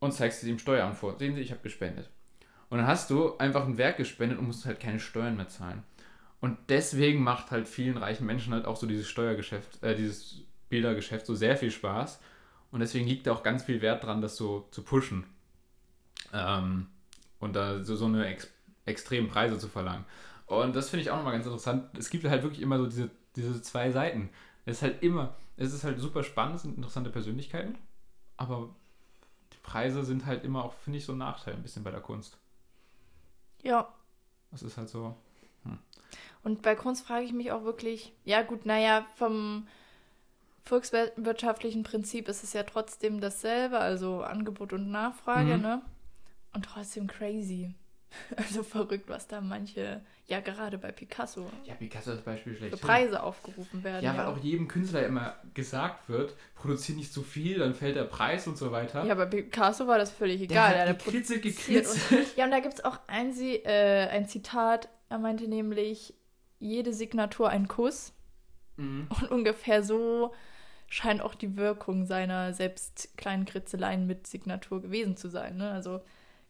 [SPEAKER 1] Und zeigst es dem Steueramt vor. Sehen Sie, ich habe gespendet. Und dann hast du einfach ein Werk gespendet und musst halt keine Steuern mehr zahlen. Und deswegen macht halt vielen reichen Menschen halt auch so dieses Steuergeschäft, äh, dieses Bildergeschäft so sehr viel Spaß. Und deswegen liegt da auch ganz viel Wert dran, das so zu pushen. Ähm, und da so, so eine ex extremen Preise zu verlangen. Und das finde ich auch nochmal ganz interessant. Es gibt halt wirklich immer so diese, diese zwei Seiten. Es ist halt immer, es ist halt super spannend, es sind interessante Persönlichkeiten, aber die Preise sind halt immer auch, finde ich, so ein Nachteil ein bisschen bei der Kunst.
[SPEAKER 2] Ja.
[SPEAKER 1] Das ist halt so.
[SPEAKER 2] Und bei Kunst frage ich mich auch wirklich, ja gut, naja, vom volkswirtschaftlichen Prinzip ist es ja trotzdem dasselbe, also Angebot und Nachfrage,
[SPEAKER 1] Mhm.
[SPEAKER 2] ne? Und trotzdem crazy. [LAUGHS] Also verrückt, was da manche, ja gerade bei Picasso,
[SPEAKER 1] Ja, Picasso das Beispiel
[SPEAKER 2] für
[SPEAKER 1] schlecht.
[SPEAKER 2] Preise aufgerufen werden.
[SPEAKER 1] Ja, weil auch jedem Künstler immer gesagt wird, produziert nicht zu viel, dann fällt der Preis und so weiter.
[SPEAKER 2] Ja, bei Picasso war das völlig egal.
[SPEAKER 1] der
[SPEAKER 2] der
[SPEAKER 1] hat gekritzelt,
[SPEAKER 2] produziert
[SPEAKER 1] gekritzelt.
[SPEAKER 2] Und, ja, und da gibt es auch ein, äh, ein Zitat, er meinte nämlich, jede Signatur ein Kuss.
[SPEAKER 1] Mhm.
[SPEAKER 2] Und ungefähr so scheint auch die Wirkung seiner selbst kleinen Kritzeleien mit Signatur gewesen zu sein. Ne? Also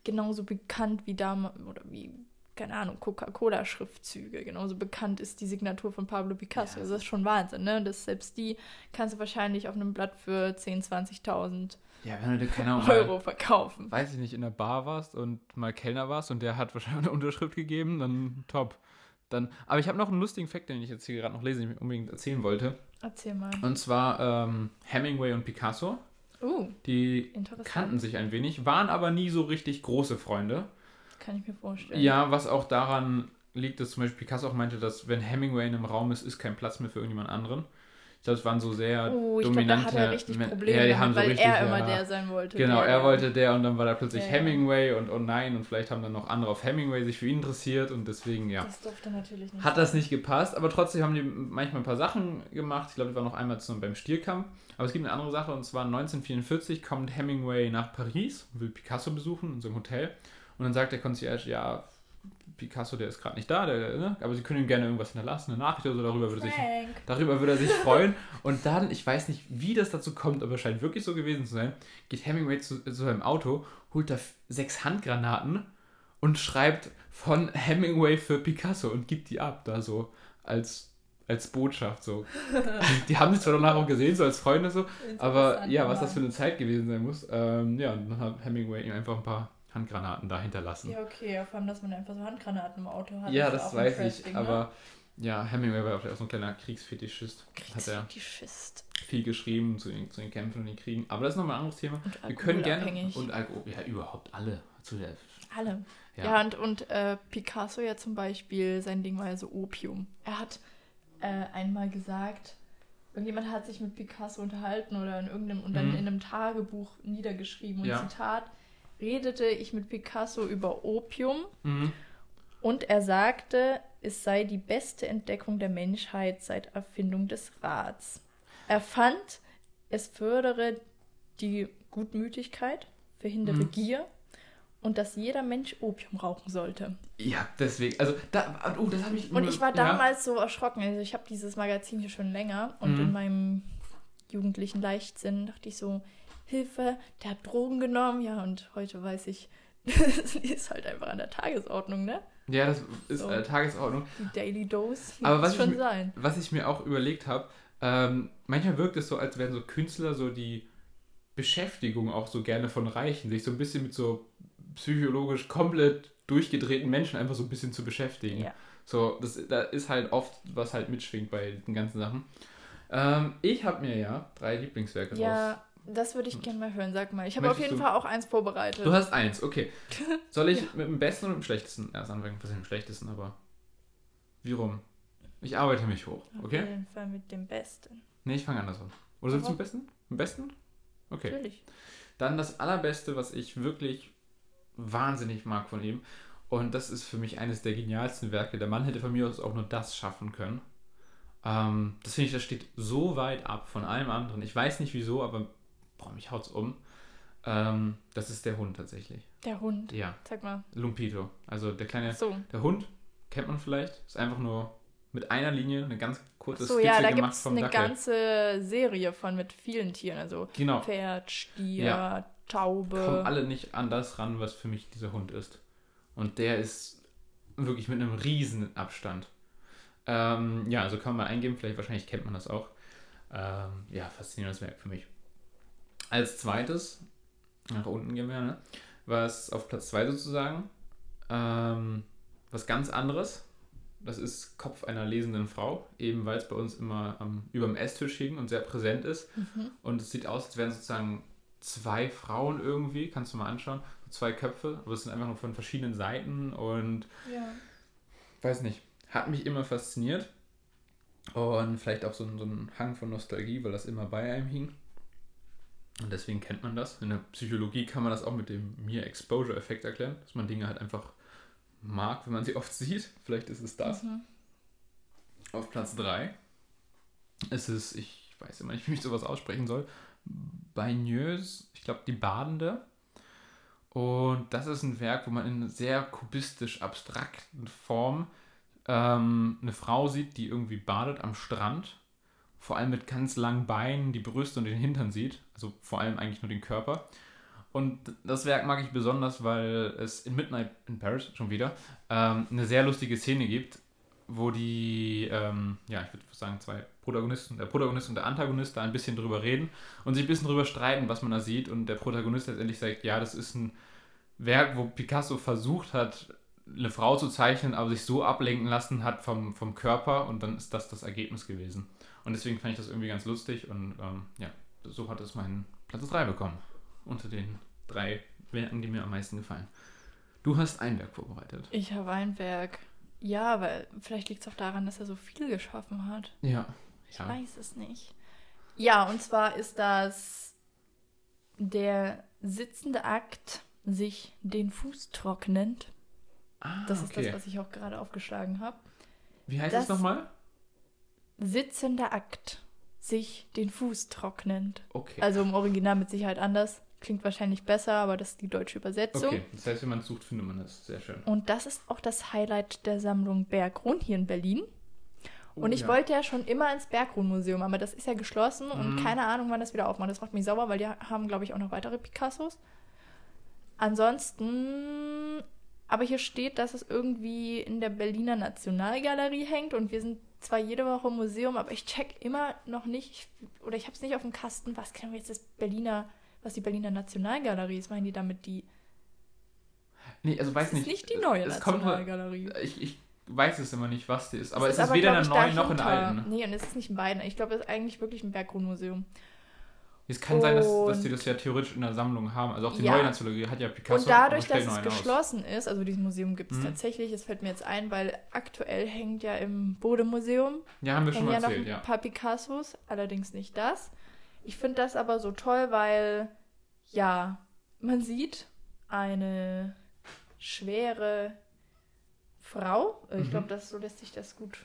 [SPEAKER 2] genauso bekannt wie damals oder wie keine Ahnung, Coca-Cola-Schriftzüge. Genauso bekannt ist die Signatur von Pablo Picasso.
[SPEAKER 1] Ja.
[SPEAKER 2] Das ist schon Wahnsinn, ne? Das, selbst die kannst du wahrscheinlich auf einem Blatt für 10.000, 20.000
[SPEAKER 1] Ja, wenn du dir keine
[SPEAKER 2] Euro
[SPEAKER 1] mal,
[SPEAKER 2] verkaufen.
[SPEAKER 1] weiß ich nicht, in der Bar warst und mal Kellner warst und der hat wahrscheinlich eine Unterschrift gegeben, dann top. Dann, aber ich habe noch einen lustigen Fakt, den ich jetzt hier gerade noch lese, den ich unbedingt erzählen wollte.
[SPEAKER 2] Erzähl mal.
[SPEAKER 1] Und zwar ähm, Hemingway und Picasso.
[SPEAKER 2] Uh,
[SPEAKER 1] Die kannten sich ein wenig, waren aber nie so richtig große Freunde.
[SPEAKER 2] Kann ich mir vorstellen.
[SPEAKER 1] Ja, was auch daran liegt, dass zum Beispiel Picasso auch meinte, dass wenn Hemingway in einem Raum ist, ist kein Platz mehr für irgendjemand anderen. Ich glaube, es waren so sehr
[SPEAKER 2] Oh, ich
[SPEAKER 1] dominante
[SPEAKER 2] er richtig Probleme
[SPEAKER 1] ja, die haben so
[SPEAKER 2] weil
[SPEAKER 1] richtig,
[SPEAKER 2] er immer
[SPEAKER 1] ja,
[SPEAKER 2] der sein wollte.
[SPEAKER 1] Genau,
[SPEAKER 2] der,
[SPEAKER 1] er wollte der und dann war da plötzlich
[SPEAKER 2] Ja.
[SPEAKER 1] Hemingway und oh nein und vielleicht haben dann noch andere auf Hemingway sich für ihn interessiert und deswegen, ja.
[SPEAKER 2] Das durfte natürlich nicht.
[SPEAKER 1] Hat das nicht gepasst, aber trotzdem haben die manchmal ein paar Sachen gemacht. Ich glaube, die waren noch einmal zusammen beim Stierkampf. Aber es gibt eine andere Sache und zwar 1944 kommt Hemingway nach Paris und will Picasso besuchen in so einem Hotel. Und dann sagt der Concierge, ja, Picasso, der ist gerade nicht da, der, ne? aber sie können ihm gerne irgendwas hinterlassen, eine Nachricht oder so, darüber würde, sich, darüber würde er sich freuen. Und dann, ich weiß nicht, wie das dazu kommt, aber es scheint wirklich so gewesen zu sein, geht Hemingway zu, zu seinem Auto, holt da sechs Handgranaten und schreibt von Hemingway für Picasso und gibt die ab, da so als, als Botschaft so. [LAUGHS] Die haben sich zwar danach auch gesehen, so als Freunde so, aber ja, was das für eine Zeit gewesen sein muss. Ähm, ja, und dann hat Hemingway ihm einfach ein paar Handgranaten da hinterlassen.
[SPEAKER 2] Ja, okay, vor allem, dass man einfach so Handgranaten im Auto hat.
[SPEAKER 1] Ja, das weiß ich,
[SPEAKER 2] ne?
[SPEAKER 1] aber ja, Hemingway war auch so ein kleiner Kriegsfetischist. Hat er
[SPEAKER 2] Kriegsfetischist.
[SPEAKER 1] viel geschrieben zu den, zu den Kämpfen und den Kriegen. Aber das ist nochmal ein anderes Thema.
[SPEAKER 2] Und
[SPEAKER 1] Wir können gerne. Und Alkohol, ja, überhaupt alle. Zu der,
[SPEAKER 2] Alle.
[SPEAKER 1] Ja.
[SPEAKER 2] Ja, und, und äh, Picasso ja zum Beispiel, sein Ding war ja so Opium. Er hat äh, einmal gesagt, irgendjemand hat sich mit Picasso unterhalten oder in irgendeinem und dann
[SPEAKER 1] Mhm.
[SPEAKER 2] in einem Tagebuch niedergeschrieben. Und
[SPEAKER 1] Ja.
[SPEAKER 2] Zitat, redete ich mit Picasso über Opium
[SPEAKER 1] Mhm.
[SPEAKER 2] und er sagte, es sei die beste Entdeckung der Menschheit seit Erfindung des Rats. Er fand, es fördere die Gutmütigkeit, verhindere
[SPEAKER 1] Mhm.
[SPEAKER 2] Gier und dass jeder Mensch Opium rauchen sollte.
[SPEAKER 1] Ja, deswegen. Also, da, oh, das ich.
[SPEAKER 2] Und ich war
[SPEAKER 1] ja.
[SPEAKER 2] damals so erschrocken. Also ich habe dieses Magazin hier schon länger und
[SPEAKER 1] Mhm.
[SPEAKER 2] in meinem jugendlichen Leichtsinn dachte ich so, Hilfe, der hat Drogen genommen. Ja, und heute weiß ich, [LAUGHS] die ist halt einfach an der Tagesordnung, ne?
[SPEAKER 1] Ja, das ist
[SPEAKER 2] So.
[SPEAKER 1] äh, Tagesordnung.
[SPEAKER 2] Die Daily Dose
[SPEAKER 1] Aber
[SPEAKER 2] muss
[SPEAKER 1] was ich
[SPEAKER 2] schon
[SPEAKER 1] mir-
[SPEAKER 2] sein.
[SPEAKER 1] Was ich mir auch überlegt habe, ähm, manchmal wirkt es so, als wären so Künstler so die Beschäftigung auch so gerne von Reichen, sich so ein bisschen mit so psychologisch komplett durchgedrehten Menschen einfach so ein bisschen zu beschäftigen.
[SPEAKER 2] Ja.
[SPEAKER 1] So, das da ist halt oft, was halt mitschwingt bei den ganzen Sachen. Ähm, ich habe mir ja drei Lieblingswerke raus.
[SPEAKER 2] Ja, das würde ich gerne mal hören. Sag mal. Ich habe auf jeden
[SPEAKER 1] du-
[SPEAKER 2] Fall auch eins vorbereitet.
[SPEAKER 1] Du hast eins, okay. [LAUGHS] Soll ich
[SPEAKER 2] Ja.
[SPEAKER 1] mit dem besten oder mit dem schlechtesten erst anfangen? Was ist mit dem schlechtesten, aber wie rum? Ich arbeite mich hoch,
[SPEAKER 2] Auf
[SPEAKER 1] okay?
[SPEAKER 2] jeden Fall mit dem Besten.
[SPEAKER 1] Nee, ich fange anders an. Oder sollst du mit dem besten? Mit dem besten? Okay.
[SPEAKER 2] Natürlich.
[SPEAKER 1] Dann das allerbeste, was ich wirklich wahnsinnig mag von ihm. Und das ist für mich eines der genialsten Werke. Der Mann hätte von mir aus auch nur das schaffen können. Ähm, das finde ich, das steht so weit ab von allem anderen. Ich weiß nicht wieso, aber boah, mich haut's um. Ähm, das ist der Hund tatsächlich.
[SPEAKER 2] Der Hund.
[SPEAKER 1] Ja,
[SPEAKER 2] Sag mal.
[SPEAKER 1] Lumpito. Also der kleine,
[SPEAKER 2] So.
[SPEAKER 1] der Hund, kennt man vielleicht, ist einfach nur mit einer Linie eine ganz kurze
[SPEAKER 2] So,
[SPEAKER 1] Skizze
[SPEAKER 2] ja, da
[SPEAKER 1] gemacht vom
[SPEAKER 2] eine
[SPEAKER 1] Dackel.
[SPEAKER 2] ganze Serie von mit vielen Tieren. Also
[SPEAKER 1] Genau.
[SPEAKER 2] Pferd, Stier,
[SPEAKER 1] Ja.
[SPEAKER 2] Taube.
[SPEAKER 1] kommen alle nicht an das ran, was für mich dieser Hund ist. Und der ist wirklich mit einem riesen Abstand. Ähm, ja, also kann man mal eingeben, vielleicht wahrscheinlich kennt man das auch. Ähm, ja, faszinierendes Werk für mich. Als zweites, nach unten gehen wir, ne? Was auf Platz 2 sozusagen, ähm, was ganz anderes. Das ist Kopf einer lesenden Frau, eben weil es bei uns immer ähm, über dem Esstisch hing und sehr präsent ist.
[SPEAKER 2] Mhm.
[SPEAKER 1] Und es sieht aus, als wären sozusagen zwei Frauen irgendwie, kannst du mal anschauen, so zwei Köpfe, aber es sind einfach nur von verschiedenen Seiten und
[SPEAKER 2] Ja.
[SPEAKER 1] weiß nicht, hat mich immer fasziniert und vielleicht auch so, so ein Hang von Nostalgie, weil das immer bei einem hing. Und deswegen kennt man das. In der Psychologie kann man das auch mit dem Mere-Exposure-Effekt erklären, dass man Dinge halt einfach mag, wenn man sie oft [LAUGHS] sieht. Vielleicht ist es das.
[SPEAKER 2] Mhm.
[SPEAKER 1] Auf Platz 3 ist es, ich weiß immer nicht, [LAUGHS] wie ich sowas aussprechen soll, Bagneuse, ich glaube, die Badende. Und das ist ein Werk, wo man in sehr kubistisch abstrakten Form ähm, eine Frau sieht, die irgendwie badet am Strand. Vor allem mit ganz langen Beinen, die Brüste und den Hintern sieht. Also vor allem eigentlich nur den Körper. Und das Werk mag ich besonders, weil es in Midnight in Paris schon wieder ähm, eine sehr lustige Szene gibt, wo die, ähm, ja, ich würde sagen, zwei Protagonisten, der Protagonist und der Antagonist da ein bisschen drüber reden und sich ein bisschen drüber streiten, was man da sieht. Und der Protagonist letztendlich sagt, ja, das ist ein Werk, wo Picasso versucht hat, eine Frau zu zeichnen, aber sich so ablenken lassen hat vom, vom Körper und dann ist das das Ergebnis gewesen. Und deswegen fand ich das irgendwie ganz lustig und ähm, ja, so hat es meinen Platz 3 bekommen. Unter den drei Werken, die mir am meisten gefallen. Du hast ein Werk vorbereitet.
[SPEAKER 2] Ich habe ein Werk. Ja, weil vielleicht liegt es auch daran, dass er so viel geschaffen hat.
[SPEAKER 1] Ja.
[SPEAKER 2] Ich weiß es nicht. Ja, und zwar ist das der sitzende Akt, sich den Fuß trocknend.
[SPEAKER 1] Ah,
[SPEAKER 2] Das ist
[SPEAKER 1] okay.
[SPEAKER 2] das, was ich auch gerade aufgeschlagen habe.
[SPEAKER 1] Wie heißt
[SPEAKER 2] das-
[SPEAKER 1] es nochmal?
[SPEAKER 2] Sitzender Akt, sich den Fuß trocknend.
[SPEAKER 1] Okay.
[SPEAKER 2] Also im Original mit Sicherheit anders. Klingt wahrscheinlich besser, aber das ist die deutsche Übersetzung.
[SPEAKER 1] okay, das heißt, wenn man es sucht, findet man es. Sehr schön.
[SPEAKER 2] Und das ist auch das Highlight der Sammlung Bergrun hier in Berlin.
[SPEAKER 1] Oh,
[SPEAKER 2] Und ich
[SPEAKER 1] ja.
[SPEAKER 2] wollte ja schon immer ins Bergrun-Museum, aber das ist ja geschlossen und
[SPEAKER 1] Mhm.
[SPEAKER 2] keine Ahnung, wann das wieder aufmacht. Das macht mich sauer, weil die haben, glaube ich, auch noch weitere Picassos. Ansonsten, aber hier steht, dass es irgendwie in der Berliner Nationalgalerie hängt und wir sind zwar jede Woche im Museum, aber ich check immer noch nicht, oder ich habe es nicht auf dem Kasten, was kennen wir jetzt das Berliner, was die Berliner Nationalgalerie ist. Meinen die damit die,
[SPEAKER 1] Nee, also weiß
[SPEAKER 2] das ist
[SPEAKER 1] nicht.
[SPEAKER 2] nicht die neue
[SPEAKER 1] es kommt
[SPEAKER 2] Nationalgalerie.
[SPEAKER 1] Ich, ich weiß es immer nicht, was die ist. Aber
[SPEAKER 2] Es
[SPEAKER 1] es ist, weder in
[SPEAKER 2] glaub
[SPEAKER 1] der
[SPEAKER 2] ich,
[SPEAKER 1] neuen noch in der
[SPEAKER 2] dahinter.
[SPEAKER 1] alten.
[SPEAKER 2] Nee, und es ist nicht in beiden. Ich glaube, es ist eigentlich wirklich ein Berggrundmuseum.
[SPEAKER 1] Es kann sein, dass, dass
[SPEAKER 2] Und-
[SPEAKER 1] die das ja theoretisch in der Sammlung haben. Also auch die
[SPEAKER 2] Ja.
[SPEAKER 1] neue Nationalgalerie hat ja Picasso.
[SPEAKER 2] und dadurch, dass es
[SPEAKER 1] einen aus.
[SPEAKER 2] geschlossen ist, also dieses Museum gibt es
[SPEAKER 1] Mhm.
[SPEAKER 2] tatsächlich, es fällt mir jetzt ein, weil aktuell hängt ja im Bode-Museum
[SPEAKER 1] Ja, haben wir schon
[SPEAKER 2] hängen ja
[SPEAKER 1] mal
[SPEAKER 2] noch ein
[SPEAKER 1] ja.
[SPEAKER 2] paar Picassos, allerdings nicht das. Ich finde das aber so toll, weil, ja, man sieht eine schwere Frau. Äh, Ich
[SPEAKER 1] Mhm.
[SPEAKER 2] glaube, das so lässt sich das gut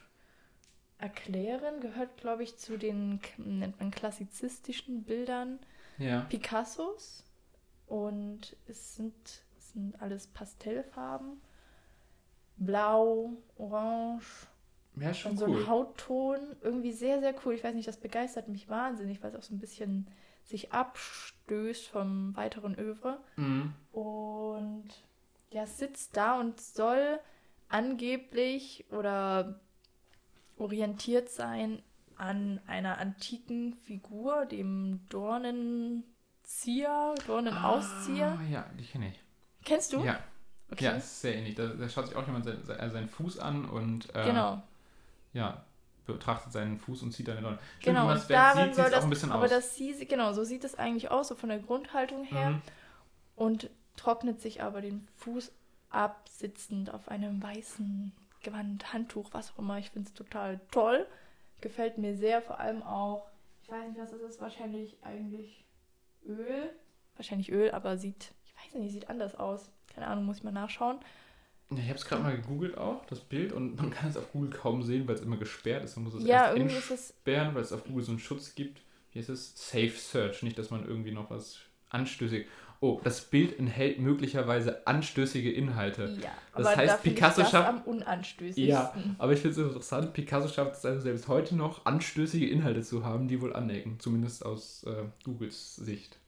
[SPEAKER 2] erklären. Gehört, glaube ich, zu den, nennt man klassizistischen Bildern
[SPEAKER 1] Ja.
[SPEAKER 2] Picassos. Und es sind, es sind alles Pastellfarben. Blau, Orange,
[SPEAKER 1] Ja, schon
[SPEAKER 2] und so
[SPEAKER 1] cool.
[SPEAKER 2] ein Hautton. Irgendwie sehr, sehr cool. Ich weiß nicht, das begeistert mich wahnsinnig, weil es auch so ein bisschen sich abstößt vom weiteren Övre.
[SPEAKER 1] Mhm.
[SPEAKER 2] Und ja, es sitzt da und soll angeblich oder orientiert sein an einer antiken Figur, dem Dornenzieher, Dornenauszieher.
[SPEAKER 1] Ah, ja, die kenne ich.
[SPEAKER 2] Kennst du?
[SPEAKER 1] Ja,
[SPEAKER 2] Okay.
[SPEAKER 1] ja, ist sehr ähnlich. Da, da schaut sich auch jemand sein, sein- seinen Fuß an und äh,
[SPEAKER 2] Genau.
[SPEAKER 1] ja, betrachtet seinen Fuß und zieht dann den Dorn. Stimmt,
[SPEAKER 2] Genau, und daran
[SPEAKER 1] sieht,
[SPEAKER 2] soll
[SPEAKER 1] sieht
[SPEAKER 2] das,
[SPEAKER 1] auch ein bisschen
[SPEAKER 2] aber
[SPEAKER 1] aus.
[SPEAKER 2] das sie, genau, so sieht es eigentlich aus, so von der Grundhaltung her.
[SPEAKER 1] Mhm.
[SPEAKER 2] Und trocknet sich aber den Fuß ab, sitzend auf einem weißen Gewand, Handtuch, was auch immer. Ich finde es total toll. Gefällt mir sehr, vor allem auch, ich weiß nicht, was das ist, wahrscheinlich eigentlich Öl. Wahrscheinlich Öl, aber sieht, ich weiß nicht, sieht anders aus. Keine Ahnung, muss ich mal nachschauen.
[SPEAKER 1] Ja, Ich habe es gerade mal gegoogelt auch, das Bild, und man kann es auf Google kaum sehen, weil es immer gesperrt ist. Man muss es
[SPEAKER 2] Ja,
[SPEAKER 1] erst
[SPEAKER 2] irgendwie ist es,
[SPEAKER 1] entsperren, weil es auf Google so einen Schutz gibt. Wie heißt es? Safe Search. Nicht, dass man irgendwie noch was anstößig. Oh, das Bild enthält möglicherweise anstößige Inhalte.
[SPEAKER 2] ja.
[SPEAKER 1] Das
[SPEAKER 2] aber
[SPEAKER 1] heißt,
[SPEAKER 2] da
[SPEAKER 1] Picasso
[SPEAKER 2] ich das
[SPEAKER 1] schafft-
[SPEAKER 2] am unanstößigsten.
[SPEAKER 1] Ja, aber ich finde es interessant, Picasso schafft es also selbst heute noch, anstößige Inhalte zu haben, die wohl anecken. Zumindest aus äh, Googles Sicht.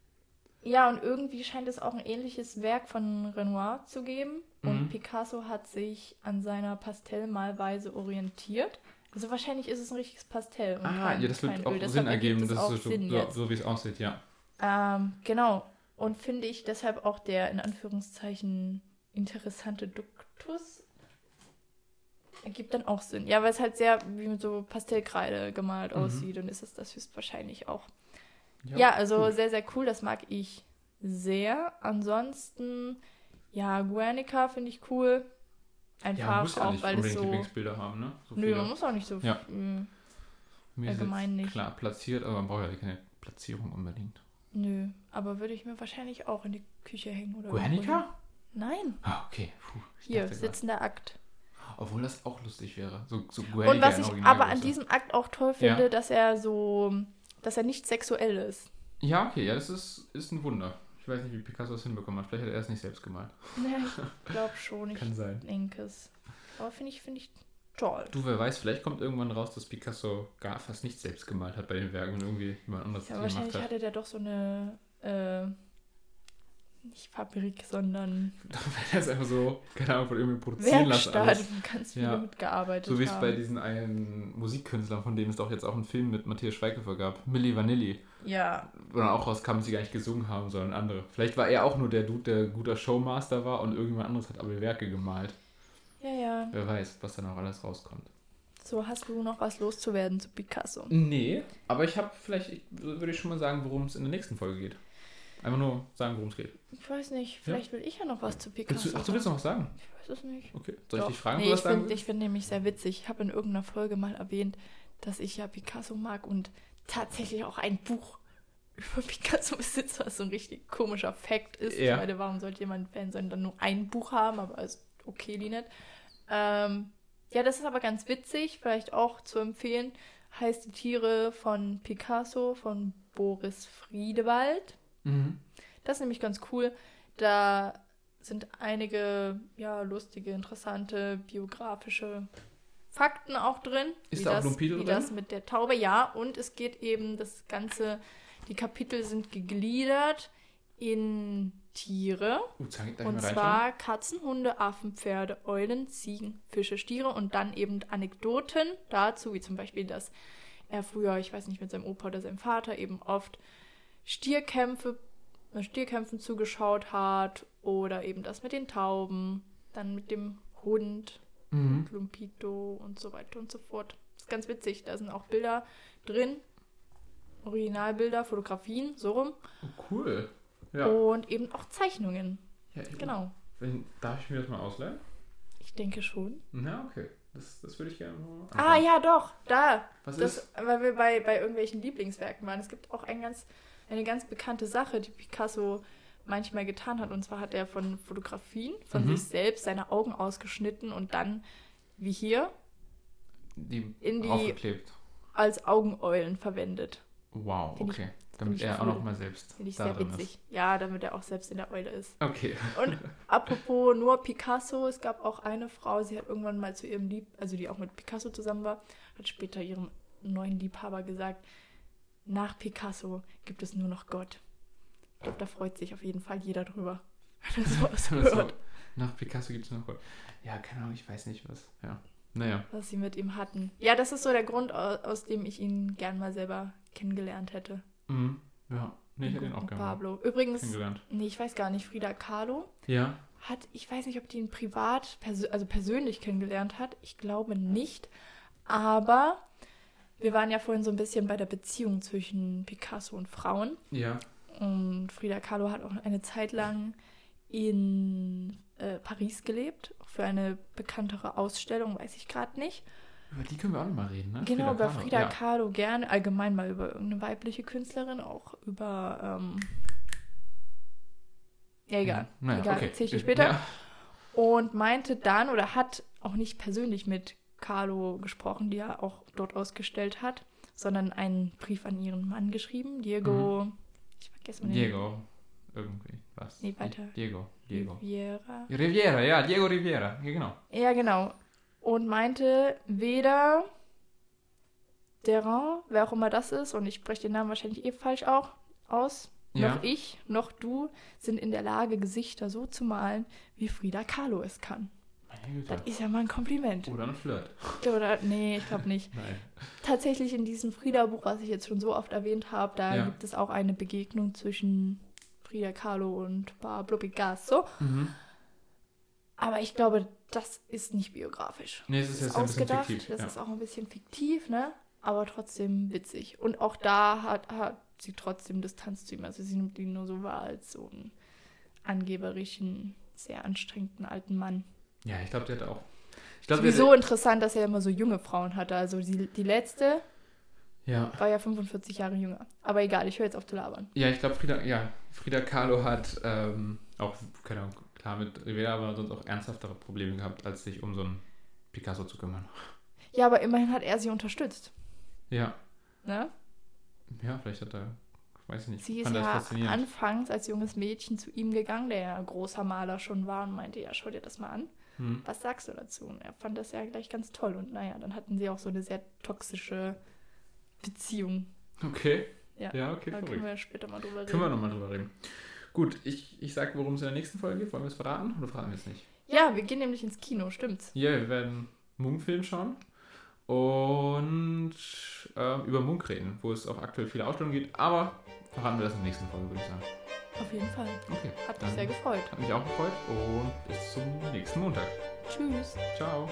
[SPEAKER 2] Ja, und irgendwie scheint es auch ein ähnliches Werk von Renoir zu geben.
[SPEAKER 1] Mhm.
[SPEAKER 2] Und Picasso hat sich an seiner Pastellmalweise orientiert. Also wahrscheinlich ist es ein richtiges Pastell.
[SPEAKER 1] Ah,
[SPEAKER 2] kein,
[SPEAKER 1] ja, das wird auch
[SPEAKER 2] Öl.
[SPEAKER 1] Sinn ergeben, das ist so, so, so wie es aussieht, ja.
[SPEAKER 2] Ähm, genau. Und finde ich deshalb auch der in Anführungszeichen interessante Duktus ergibt dann auch Sinn. Ja, weil es halt sehr wie mit so Pastellkreide gemalt
[SPEAKER 1] Mhm.
[SPEAKER 2] aussieht und ist es das höchstwahrscheinlich auch. Ja, also
[SPEAKER 1] cool.
[SPEAKER 2] sehr, sehr cool. Das mag ich sehr. Ansonsten, ja, Guernica finde ich cool.
[SPEAKER 1] Ja, man
[SPEAKER 2] Einfach
[SPEAKER 1] ja
[SPEAKER 2] auch,
[SPEAKER 1] nicht
[SPEAKER 2] weil es so.
[SPEAKER 1] Lieblingsbilder haben, ne? So
[SPEAKER 2] Nö,
[SPEAKER 1] viele.
[SPEAKER 2] man muss auch nicht so
[SPEAKER 1] Ja.
[SPEAKER 2] viel.
[SPEAKER 1] Mir ist
[SPEAKER 2] allgemein nicht.
[SPEAKER 1] Klar, platziert, aber man braucht ja keine Platzierung unbedingt.
[SPEAKER 2] Nö, aber würde ich mir wahrscheinlich auch in die Küche hängen oder.
[SPEAKER 1] Guernica?
[SPEAKER 2] Nein,
[SPEAKER 1] Ah, okay. Puh, ich
[SPEAKER 2] hier, sitzender Akt.
[SPEAKER 1] Obwohl das auch lustig wäre. So, so Guernica
[SPEAKER 2] Und was ich aber an diesem Akt auch toll finde,
[SPEAKER 1] Ja.
[SPEAKER 2] dass er so, dass er nicht sexuell ist.
[SPEAKER 1] Ja, okay, ja, das ist, ist ein Wunder. Ich weiß nicht, wie Picasso das hinbekommen hat. Vielleicht hat er es nicht selbst gemalt.
[SPEAKER 2] Ja, ich glaube schon, [LAUGHS] ich
[SPEAKER 1] Kann sein.
[SPEAKER 2] denke es. Aber finde ich, finde ich toll.
[SPEAKER 1] Du, wer weiß, vielleicht kommt irgendwann raus, dass Picasso gar fast nicht selbst gemalt hat bei den Werken und irgendwie jemand anderes
[SPEAKER 2] Ja,
[SPEAKER 1] die
[SPEAKER 2] wahrscheinlich
[SPEAKER 1] gemacht hat.
[SPEAKER 2] hatte der doch so eine, äh, nicht Fabrik, sondern [LAUGHS]
[SPEAKER 1] Er ist einfach so, keine Ahnung, von irgendwie produzieren lassen. Alles.
[SPEAKER 2] wo ganz viele
[SPEAKER 1] Ja.
[SPEAKER 2] mitgearbeitet
[SPEAKER 1] So wie es bei diesen einen Musikkünstlern, von dem es doch jetzt auch einen Film mit Matthias Schweighöfer gab, Milli Vanilli,
[SPEAKER 2] ja,
[SPEAKER 1] wo dann auch rauskam, dass sie gar nicht gesungen haben, sondern andere. Vielleicht war er auch nur der Dude, der guter Showmaster war und irgendjemand anderes hat aber die Werke gemalt.
[SPEAKER 2] Ja, ja.
[SPEAKER 1] Wer weiß, was dann auch alles rauskommt.
[SPEAKER 2] So, hast du noch was loszuwerden zu Picasso?
[SPEAKER 1] Nee, aber ich habe vielleicht, ich, würde ich schon mal sagen, worum es in der nächsten Folge geht. Einfach nur sagen, worum es geht.
[SPEAKER 2] Ich weiß nicht, vielleicht will ich ja noch was zu Picasso
[SPEAKER 1] du, ach, du willst noch was sagen?
[SPEAKER 2] Ich weiß es nicht.
[SPEAKER 1] Okay. Soll ich
[SPEAKER 2] Doch.
[SPEAKER 1] dich fragen,
[SPEAKER 2] nee,
[SPEAKER 1] wo
[SPEAKER 2] ich
[SPEAKER 1] was sagen
[SPEAKER 2] finde
[SPEAKER 1] willst?
[SPEAKER 2] ich find nämlich sehr witzig. Ich habe in irgendeiner Folge mal erwähnt, dass ich ja Picasso mag und tatsächlich auch ein Buch [LAUGHS] über Picasso besitze, was so ein richtig komischer Fact ist.
[SPEAKER 1] Ja.
[SPEAKER 2] Ich meine, warum sollte jemand Fan sein, dann nur ein Buch haben, aber ist okay, nicht. Ähm, ja, das ist aber ganz witzig, vielleicht auch zu empfehlen. Heißt die Tiere von Picasso von Boris Friedewald.
[SPEAKER 1] Mhm.
[SPEAKER 2] Das ist nämlich ganz cool. Da sind einige ja, lustige, interessante biografische Fakten auch drin.
[SPEAKER 1] Ist
[SPEAKER 2] wie
[SPEAKER 1] da auch
[SPEAKER 2] wie
[SPEAKER 1] drin?
[SPEAKER 2] das mit der Taube, ja. Und es geht eben das Ganze, die Kapitel sind gegliedert in Tiere.
[SPEAKER 1] Uh, zeig, darf ich
[SPEAKER 2] Und zwar Katzen, Hunde, Affen, Pferde, Eulen, Ziegen, Fische, Stiere und dann eben Anekdoten dazu, wie zum Beispiel, dass er früher, ich weiß nicht, mit seinem Opa oder seinem Vater eben oft Stierkämpfe, äh, Stierkämpfen zugeschaut hat oder eben das mit den Tauben, dann mit dem Hund,
[SPEAKER 1] Mhm.
[SPEAKER 2] Lumpito und so weiter und so fort. Das ist ganz witzig, da sind auch Bilder drin, Originalbilder, Fotografien, so rum
[SPEAKER 1] Oh, cool. Ja.
[SPEAKER 2] und eben auch Zeichnungen.
[SPEAKER 1] ja ich-
[SPEAKER 2] Genau.
[SPEAKER 1] Wenn, darf ich mir das mal ausleihen?
[SPEAKER 2] Ich denke schon.
[SPEAKER 1] Na, okay. Das, das würde ich gerne mal
[SPEAKER 2] Ah
[SPEAKER 1] anschauen.
[SPEAKER 2] ja, doch, da.
[SPEAKER 1] Was
[SPEAKER 2] das,
[SPEAKER 1] ist?
[SPEAKER 2] weil wir bei, bei irgendwelchen Lieblingswerken waren. Es gibt auch ein ganz, eine ganz bekannte Sache, die Picasso manchmal getan hat. Und zwar hat er von Fotografien von
[SPEAKER 1] Mhm.
[SPEAKER 2] sich selbst seine Augen ausgeschnitten und dann, wie hier,
[SPEAKER 1] Die,
[SPEAKER 2] in die-
[SPEAKER 1] aufgeklebt.
[SPEAKER 2] als Augeneulen verwendet.
[SPEAKER 1] Wow,
[SPEAKER 2] Find
[SPEAKER 1] okay. Damit er auch
[SPEAKER 2] cool.
[SPEAKER 1] noch mal selbst
[SPEAKER 2] Finde ich sehr witzig. Ja, damit er auch selbst in der Eule ist.
[SPEAKER 1] ist. Okay.
[SPEAKER 2] Und [LAUGHS] apropos nur Picasso, es gab auch eine Frau, sie hat irgendwann mal zu ihrem Lieb, also die auch mit Picasso zusammen war, hat später ihrem neuen Liebhaber gesagt, nach Picasso gibt es nur noch Gott. Ich glaube, da freut sich auf jeden Fall jeder drüber. Er [LAUGHS]
[SPEAKER 1] Das
[SPEAKER 2] hört,
[SPEAKER 1] nach Picasso gibt es noch Gold. Ja, keine Ahnung, ich weiß nicht was. Ja. Naja.
[SPEAKER 2] was sie mit ihm hatten. Ja, das ist so der Grund, au- aus dem ich ihn gern mal selber kennengelernt hätte.
[SPEAKER 1] Mhm. Ja. Nee, ich hätte ihn auch gerne
[SPEAKER 2] Pablo. Übrigens, nee, ich weiß gar nicht, Frida Kahlo
[SPEAKER 1] Ja.
[SPEAKER 2] hat, ich weiß nicht, ob die ihn privat, also persönlich kennengelernt hat. Ich glaube nicht. Aber wir waren ja vorhin so ein bisschen bei der Beziehung zwischen Picasso und Frauen.
[SPEAKER 1] Ja.
[SPEAKER 2] Und Frida Kahlo hat auch eine Zeit lang in äh, Paris gelebt, für eine bekanntere Ausstellung, weiß ich gerade nicht.
[SPEAKER 1] Über die können wir auch noch mal reden, ne?
[SPEAKER 2] genau, über
[SPEAKER 1] Kahlo.
[SPEAKER 2] Frida
[SPEAKER 1] ja.
[SPEAKER 2] Kahlo gerne, allgemein mal über irgendeine weibliche Künstlerin, auch über, ähm, ja egal,
[SPEAKER 1] Naja,
[SPEAKER 2] egal,
[SPEAKER 1] okay.
[SPEAKER 2] erzähl ich dir später.
[SPEAKER 1] Ja.
[SPEAKER 2] Und meinte dann oder hat auch nicht persönlich mit Carlo gesprochen, die er auch dort ausgestellt hat, sondern einen Brief an ihren Mann geschrieben, Diego. Ich vergesse mal den
[SPEAKER 1] Diego. Irgendwie. Was?
[SPEAKER 2] Nee, weiter.
[SPEAKER 1] Diego. Diego.
[SPEAKER 2] Riviera.
[SPEAKER 1] Riviera, ja, Diego Riviera. Ja, genau.
[SPEAKER 2] Ja, genau. Und meinte, weder Derin, wer auch immer das ist, und ich spreche den Namen wahrscheinlich eh falsch auch aus,
[SPEAKER 1] Ja.
[SPEAKER 2] noch ich, noch du sind in der Lage, Gesichter so zu malen, wie Frida Kahlo es kann. Das ist ja mal ein Kompliment.
[SPEAKER 1] Oder ein Flirt.
[SPEAKER 2] Oder, nee, ich glaube nicht. [LAUGHS]
[SPEAKER 1] Nein.
[SPEAKER 2] Tatsächlich in diesem Frieda-Buch, was ich jetzt schon so oft erwähnt habe, da
[SPEAKER 1] Ja.
[SPEAKER 2] gibt es auch eine Begegnung zwischen Frida Kahlo und Pablo Picasso.
[SPEAKER 1] Mhm.
[SPEAKER 2] Aber ich glaube, das ist nicht biografisch.
[SPEAKER 1] Nee, es ist jetzt ein bisschen
[SPEAKER 2] ausgedacht.
[SPEAKER 1] fiktiv.
[SPEAKER 2] Das
[SPEAKER 1] ja.
[SPEAKER 2] ist auch ein bisschen fiktiv, ne? Aber trotzdem witzig. Und auch da hat, hat sie trotzdem Distanz zu ihm. Also sie nimmt ihn nur so wahr als so einen angeberischen, sehr anstrengenden alten Mann.
[SPEAKER 1] ja, ich glaube, der hat auch. Ich glaube,
[SPEAKER 2] Sowieso interessant, dass er immer so junge Frauen hatte. Also die, die letzte
[SPEAKER 1] Ja.
[SPEAKER 2] war ja 45 Jahre jünger. Aber egal, ich höre jetzt auf zu labern.
[SPEAKER 1] Ja, ich glaube, Frida, ja, Frida Kahlo hat ähm, auch, keine Ahnung, mit Rivera, aber sonst auch ernsthaftere Probleme gehabt, als sich um so einen Picasso zu kümmern.
[SPEAKER 2] Ja, aber immerhin hat er sie unterstützt.
[SPEAKER 1] Ja,
[SPEAKER 2] Ne?
[SPEAKER 1] ja, vielleicht hat er, weiß ich nicht,
[SPEAKER 2] Sie ist ja anfangs als junges Mädchen zu ihm gegangen, der ja großer Maler schon war und meinte, ja, schau dir das mal an.
[SPEAKER 1] Hm.
[SPEAKER 2] Was sagst du dazu? Und er fand das ja gleich ganz toll. Und naja, dann hatten sie auch so eine sehr toxische Beziehung.
[SPEAKER 1] Okay.
[SPEAKER 2] Ja.
[SPEAKER 1] Ja, okay,
[SPEAKER 2] Da können wir später mal drüber reden.
[SPEAKER 1] Können wir nochmal drüber reden. Gut, ich, ich sag, worum es in der nächsten Folge geht. Wollen wir es verraten oder verraten wir es nicht?
[SPEAKER 2] Ja, wir gehen nämlich ins Kino, stimmt's?
[SPEAKER 1] Ja, wir werden Munk-Film schauen und äh, über Munk reden, wo es auch aktuell viele Ausstellungen gibt. Aber verraten wir das in der nächsten Folge, würde ich sagen.
[SPEAKER 2] Auf jeden Fall.
[SPEAKER 1] Okay.
[SPEAKER 2] Hat mich sehr gefreut.
[SPEAKER 1] Hat mich auch gefreut und bis zum nächsten Montag.
[SPEAKER 2] Tschüss.
[SPEAKER 1] Ciao.